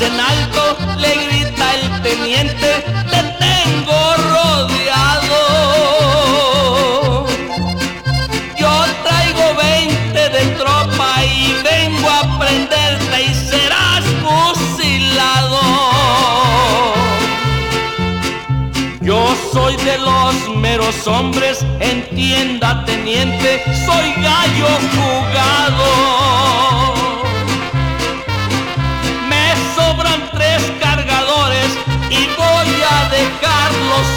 En alto, le grita el teniente, te tengo rodeado. Yo traigo 20 de tropa y vengo a prenderte y serás fusilado. Yo soy de los meros hombres, entienda teniente, soy gallo jugado.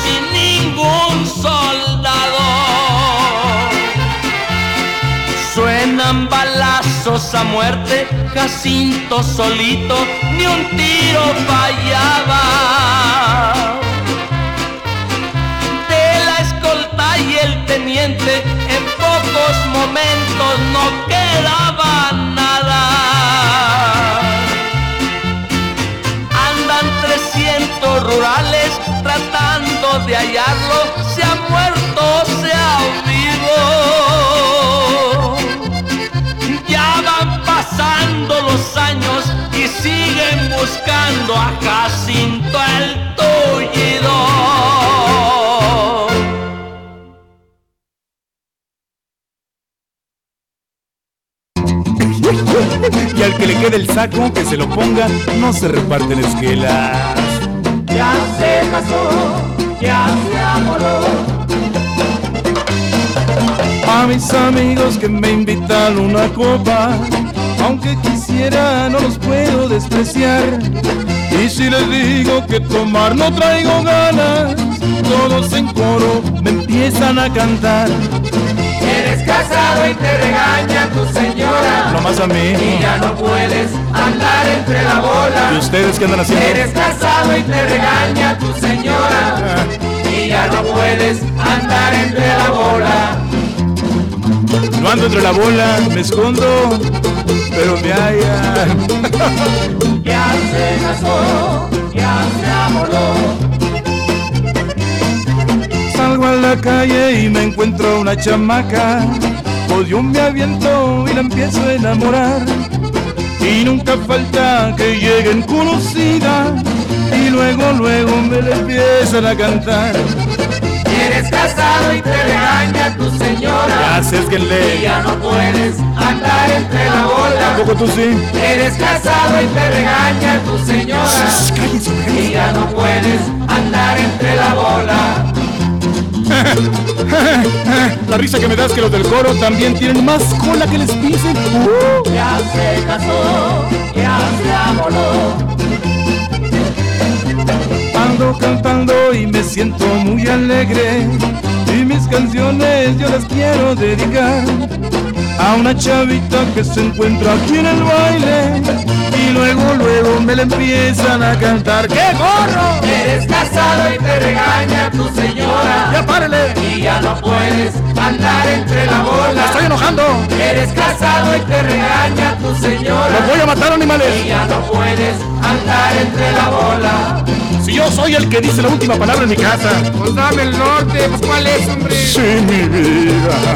Sin ningún soldado. Suenan balazos a muerte, Jacinto solito, ni un tiro fallaba. De la escolta y el teniente, en pocos momentos no quedaba nada. Andan 300 rurales de hallarlo, se ha muerto, se ha vivo. Ya van pasando los años y siguen buscando a Jacinto el tullido. Y al que le quede el saco, que se lo ponga, no se reparten esquelas. Ya se casó, A mis amigos que me invitan una copa, aunque quisiera no los puedo despreciar. Y si les digo que tomar no traigo ganas, todos en coro me empiezan a cantar. Eres casado y te regaña tu señora. No más a mí. Y ya no puedes andar entre la bola. ¿Y ustedes qué andan haciendo? Eres casado y te regaña tu señora. Y ya no puedes andar entre la bola. No ando entre la bola, me escondo, pero me hallan. Ya se casó, ya se amoló. La calle y me encuentro una chamaca. Pues yo me aviento y la empiezo a enamorar. Y nunca falta que lleguen conocida y luego, luego me la empiezan a cantar. Eres casado y te regaña tu señora. Gracias, que Y le. ya no puedes andar entre la bola. Tampoco tú sí. Eres casado y te regaña tu señora. Y ya no puedes andar entre la bola. La risa que me das que los del coro también tienen más cola que les pisen. Ya se casó, ya se amoló. Ando cantando y me siento muy alegre. Y mis canciones yo las quiero dedicar a una chavita que se encuentra aquí en el baile. Y luego, luego me la empiezan a cantar. ¡Qué gorro! Eres casado y te regaña tu señora. ¡Ya párele! Y ya no puedes andar entre la bola. ¡Me estoy enojando! Eres casado y te regaña tu señora. ¡Los voy a matar, animales! Y ya no puedes andar entre la bola. Si yo soy el que dice la última palabra en mi casa. Pues dame el norte, pues cuál es, hombre. Sí, mi vida.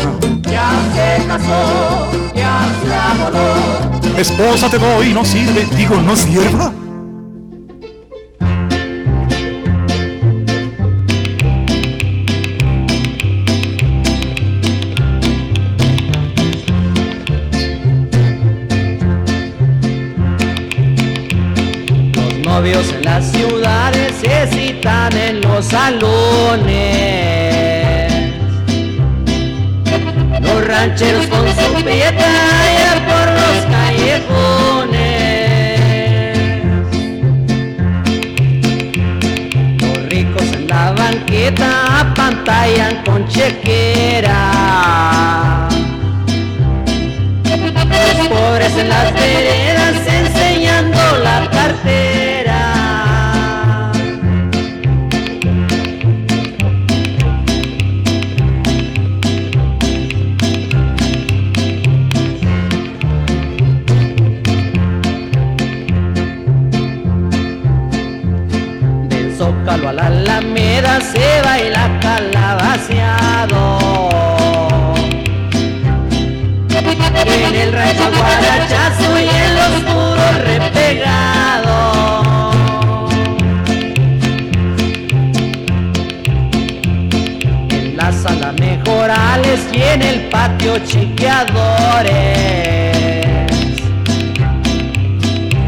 Ya se casó, ya se amoló. Esposa te doy, no sirve, digo, no sirva. Novios en las ciudades se citan en los salones. Los rancheros con su allá por los callejones. Los ricos en la banqueta apantallan con chequera. Los pobres en las veredas la Alameda se baila calabaceado. En el rancho guarachazo y en los muros repegados. En la sala mejorales y en el patio chiqueadores.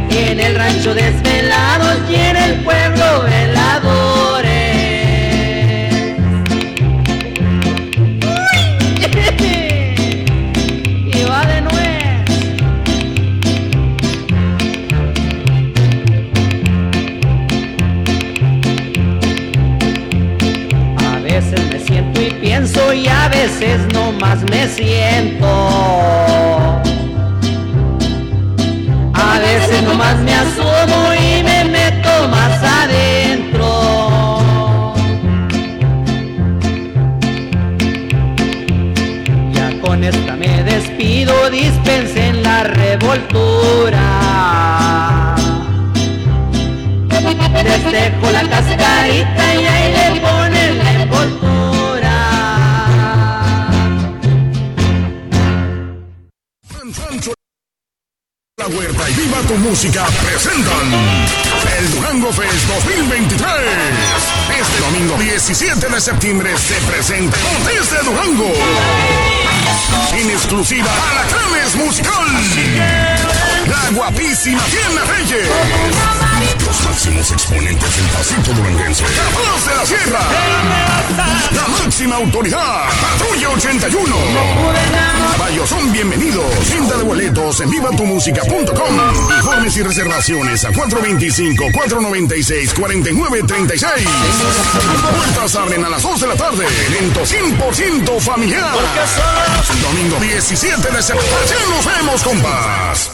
Y en el rancho desvelados y en el pueblo veladores. Veces no más me siento. A veces nomás me asomo y me meto más adentro. Ya con esta me despido, dispensen la revoltura. Les dejo la cascarita y ahí le ponen la Viva tu Música presentan el Durango Fest 2023. Este domingo 17 de septiembre se presenta desde Durango. En exclusiva Alacranes Musical. La guapísima Diana Reyes. Los máximos exponentes del pasito duranguense. La voz de la sierra. La máxima autoridad. Patrulla 81. Varios son bienvenidos. Venta de boletos en vivatumusica.com. Informes y reservaciones a 425-496-4936. Puertas abren a las 2 de la tarde. Evento 100% familiar. Domingo 17 de septiembre. Ya nos vemos, compas.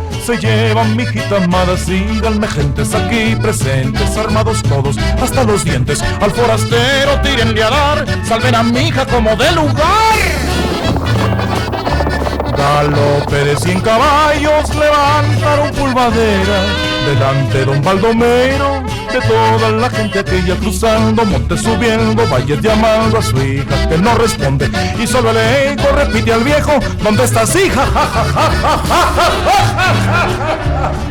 se llevan mi hijita amada, síganme gentes aquí presentes, armados todos hasta los dientes, al forastero tírenle a dar, salven a mi hija como de lugar. Galope de cien caballos levantaron pulvadera, delante don Baldomero, de toda la gente aquella cruzando, montes subiendo, valles llamando a su hija que no responde, y solo el eco repite al viejo, ¿dónde estás hija? Ja, ja, ja,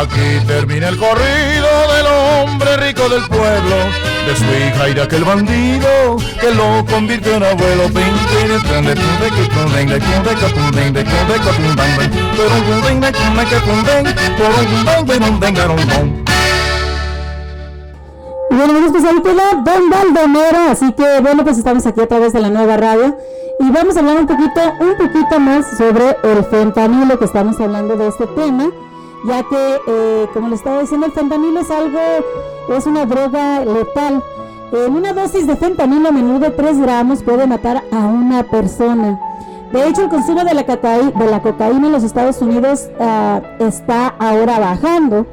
Aquí termina el corrido del hombre rico del pueblo, de su hija y de aquel bandido que lo convirtió en abuelo. Y bueno, amigos, pues ahí queda Don Baldomero, así que bueno, pues estamos aquí a través de la nueva radio y vamos a hablar un poquito, un poquito más sobre el fentanilo, que estamos hablando de este tema, ya que, eh, como le estaba diciendo, el fentanilo es algo, es una droga letal. En una dosis de fentanilo menor de 3 gramos puede matar a una persona. De hecho, el consumo de la, de la cocaína en los Estados Unidos ah, está ahora bajando.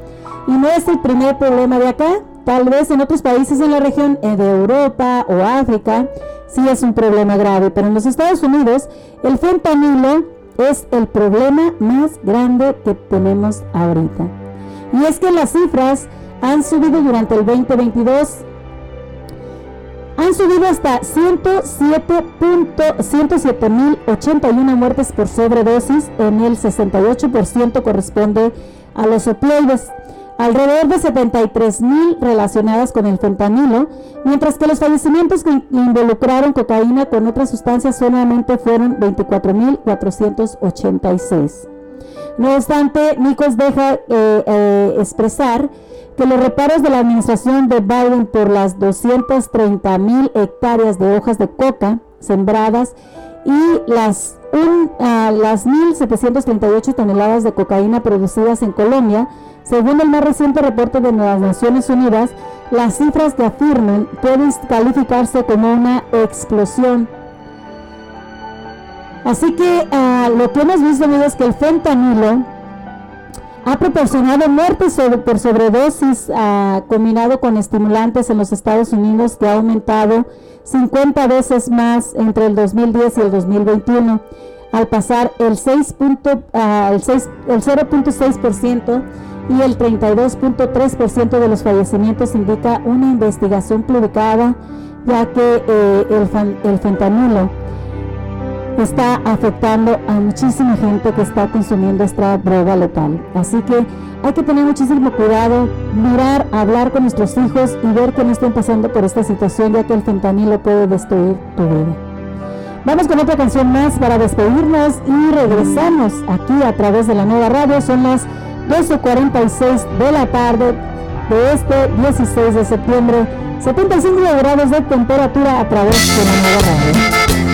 Y no es el primer problema de acá. Tal vez en otros países en la región eh, de Europa o África sí es un problema grave. Pero en los Estados Unidos el fentanilo es el problema más grande que tenemos ahorita. Y es que las cifras han subido durante el 2022 han subido hasta 107.107.081 muertes por sobredosis, en el 68% corresponde a los opioides, alrededor de 73.000 relacionadas con el fentanilo, mientras que los fallecimientos que in- involucraron cocaína con otras sustancias solamente fueron 24.486. No obstante, Nikos deja eh, eh, expresar que los reparos de la administración de Biden por las 230 mil hectáreas de hojas de coca sembradas y las, un, ah, las 1.738 toneladas de cocaína producidas en Colombia, según el más reciente reporte de las Naciones Unidas, las cifras que afirman pueden calificarse como una explosión. Así que ah, lo que hemos visto es que el fentanilo ha proporcionado muertes sobre- por sobredosis ah, combinado con estimulantes en los Estados Unidos que ha aumentado 50 veces más entre el 2010 y el 2021 al pasar el 6 punto- ah, el 6 el 0.6% y el 32.3% de los fallecimientos indica una investigación publicada ya que eh, el, el fentanilo está afectando a muchísima gente que está consumiendo esta droga letal. Así que hay que tener muchísimo cuidado, mirar, hablar con nuestros hijos y ver que no estén pasando por esta situación, ya que el fentanilo puede destruir tu vida. Vamos con otra canción más para despedirnos y regresamos aquí a través de la nueva radio. Son las 12.46 de la tarde de este 16 de septiembre. 75 grados de temperatura a través de la nueva radio.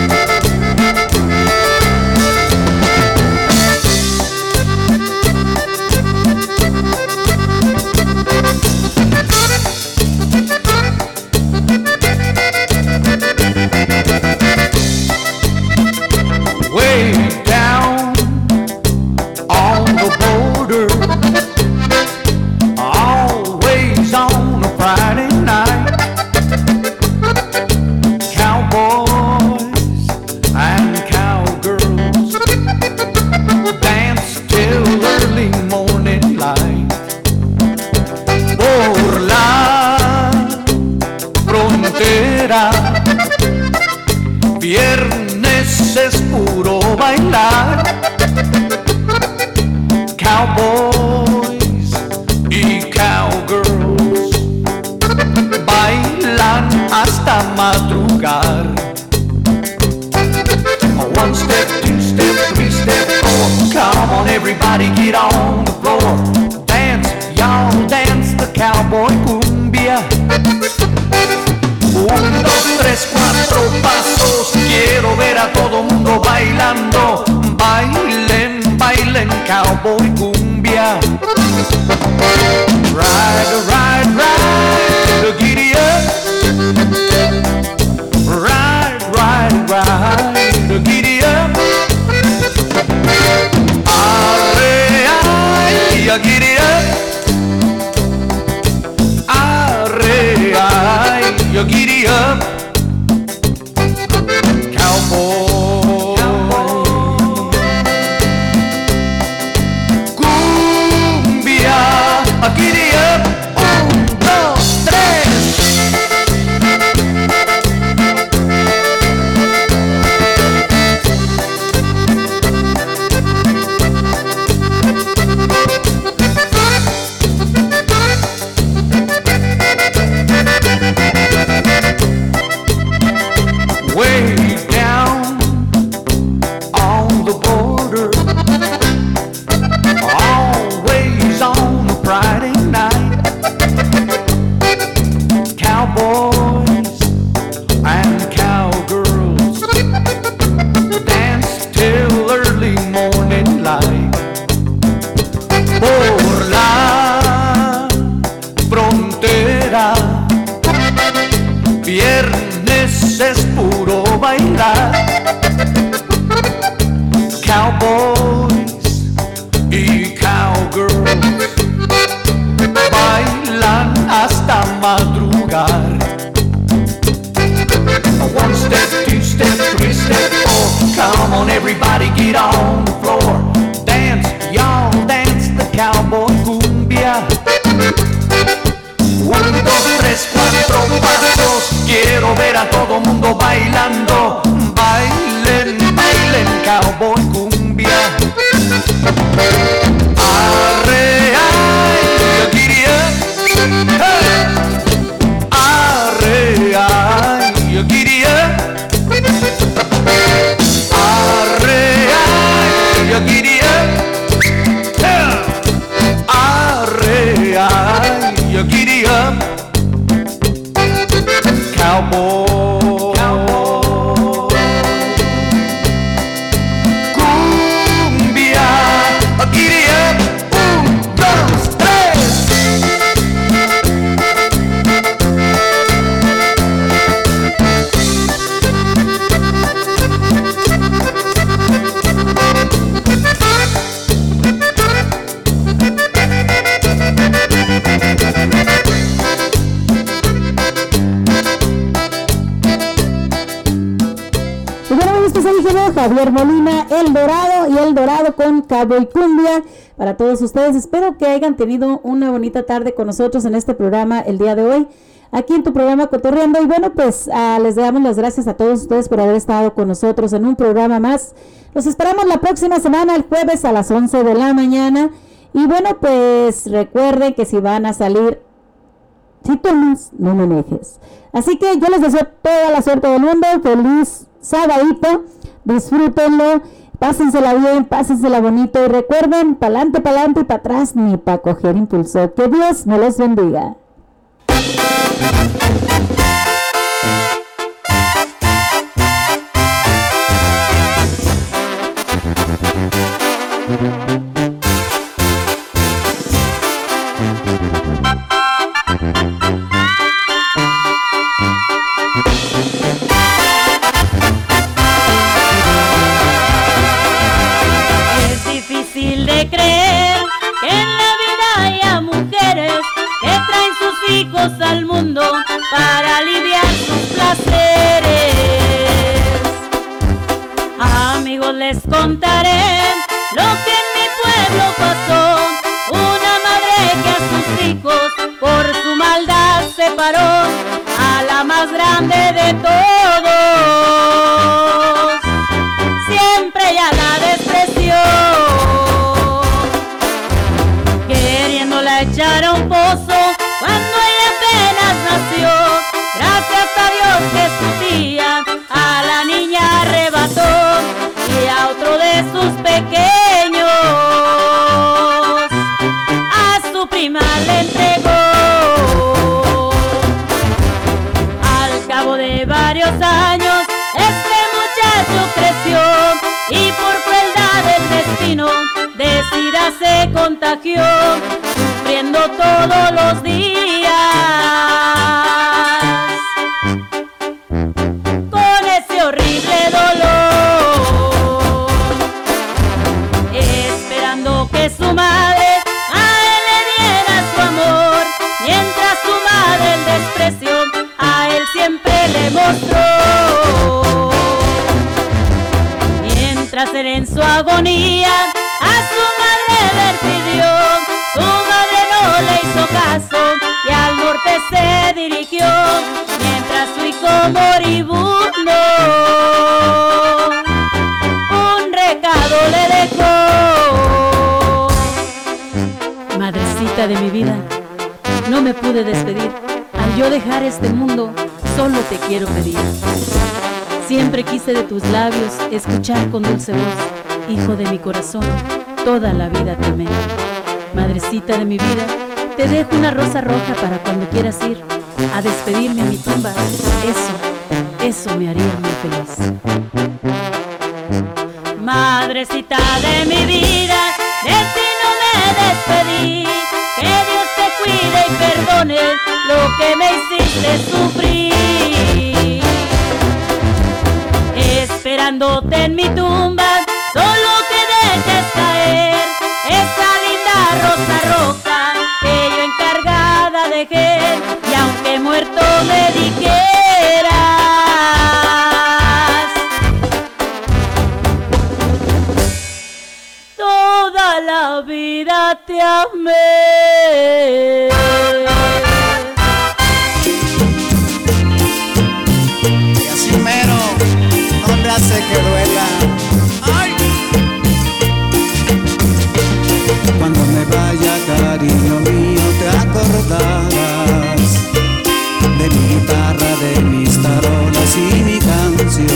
Cowboy Cumbia para todos ustedes. Espero que hayan tenido una bonita tarde con nosotros en este programa el día de hoy, aquí en tu programa Cotorreando. Y bueno, pues ah, les damos las gracias a todos ustedes por haber estado con nosotros en un programa más. Los esperamos la próxima semana, el jueves a las 11 de la mañana. Y bueno, pues recuerden que si van a salir si tomas, no manejes. Así que yo les deseo toda la suerte del mundo. Feliz sabadito. Disfrútenlo. Pásensela bien, pásensela bonito. Y recuerden, pa'lante, pa'lante y para atrás, ni para coger impulso. Que Dios me los bendiga. Al mundo para aliviar sus placeres. Amigos, les contaré lo que en mi pueblo pasó. Una madre que a sus hijos por su maldad separó a la más grande de todos. Se contagió, sufriendo todos los días con ese horrible dolor, esperando que su madre a él le diera su amor, mientras su madre el desprecio a él siempre le mostró. Mientras él en su agonía De mi vida, no me pude despedir. Al yo dejar este mundo, solo te quiero pedir. Siempre quise de tus labios escuchar con dulce voz, hijo de mi corazón, toda la vida te. Madrecita de mi vida, te dejo una rosa roja para cuando quieras ir a despedirme a mi tumba. Eso, eso me haría muy feliz. Madrecita de mi vida, de ti lo que me hiciste sufrir. Esperándote en mi tumba, de mi guitarra, de mis tarolas y mi canción.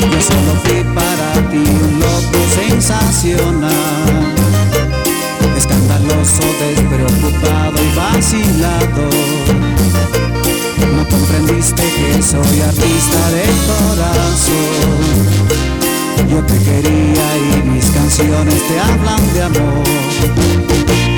Yo solo fui para ti un loco sensacional, escandaloso, despreocupado y vacilado. No comprendiste que soy artista de corazón. Yo te quería y mis canciones te hablan de amor.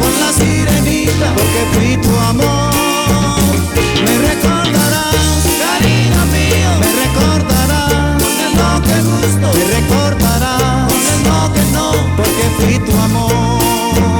por la sirenita, porque fui tu amor. Me recordarás, cariño mío, me recordarás con el no que gusto, me recordarás con el no que no, porque fui tu amor.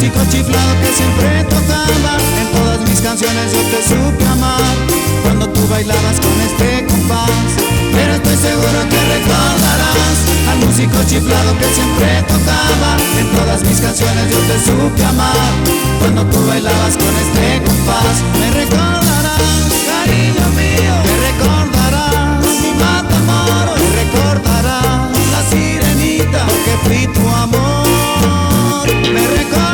músico chiflado que siempre tocaba En todas mis canciones yo te supe amar. Cuando tú bailabas con este compás Pero estoy seguro que recordarás Al músico chiflado que siempre tocaba En todas mis canciones yo te supe amar. Cuando tú bailabas con este compás Me recordarás, cariño mío Me recordarás, mi matamoro Me recordarás, la sirenita Que fui tu amor. Me recuerdo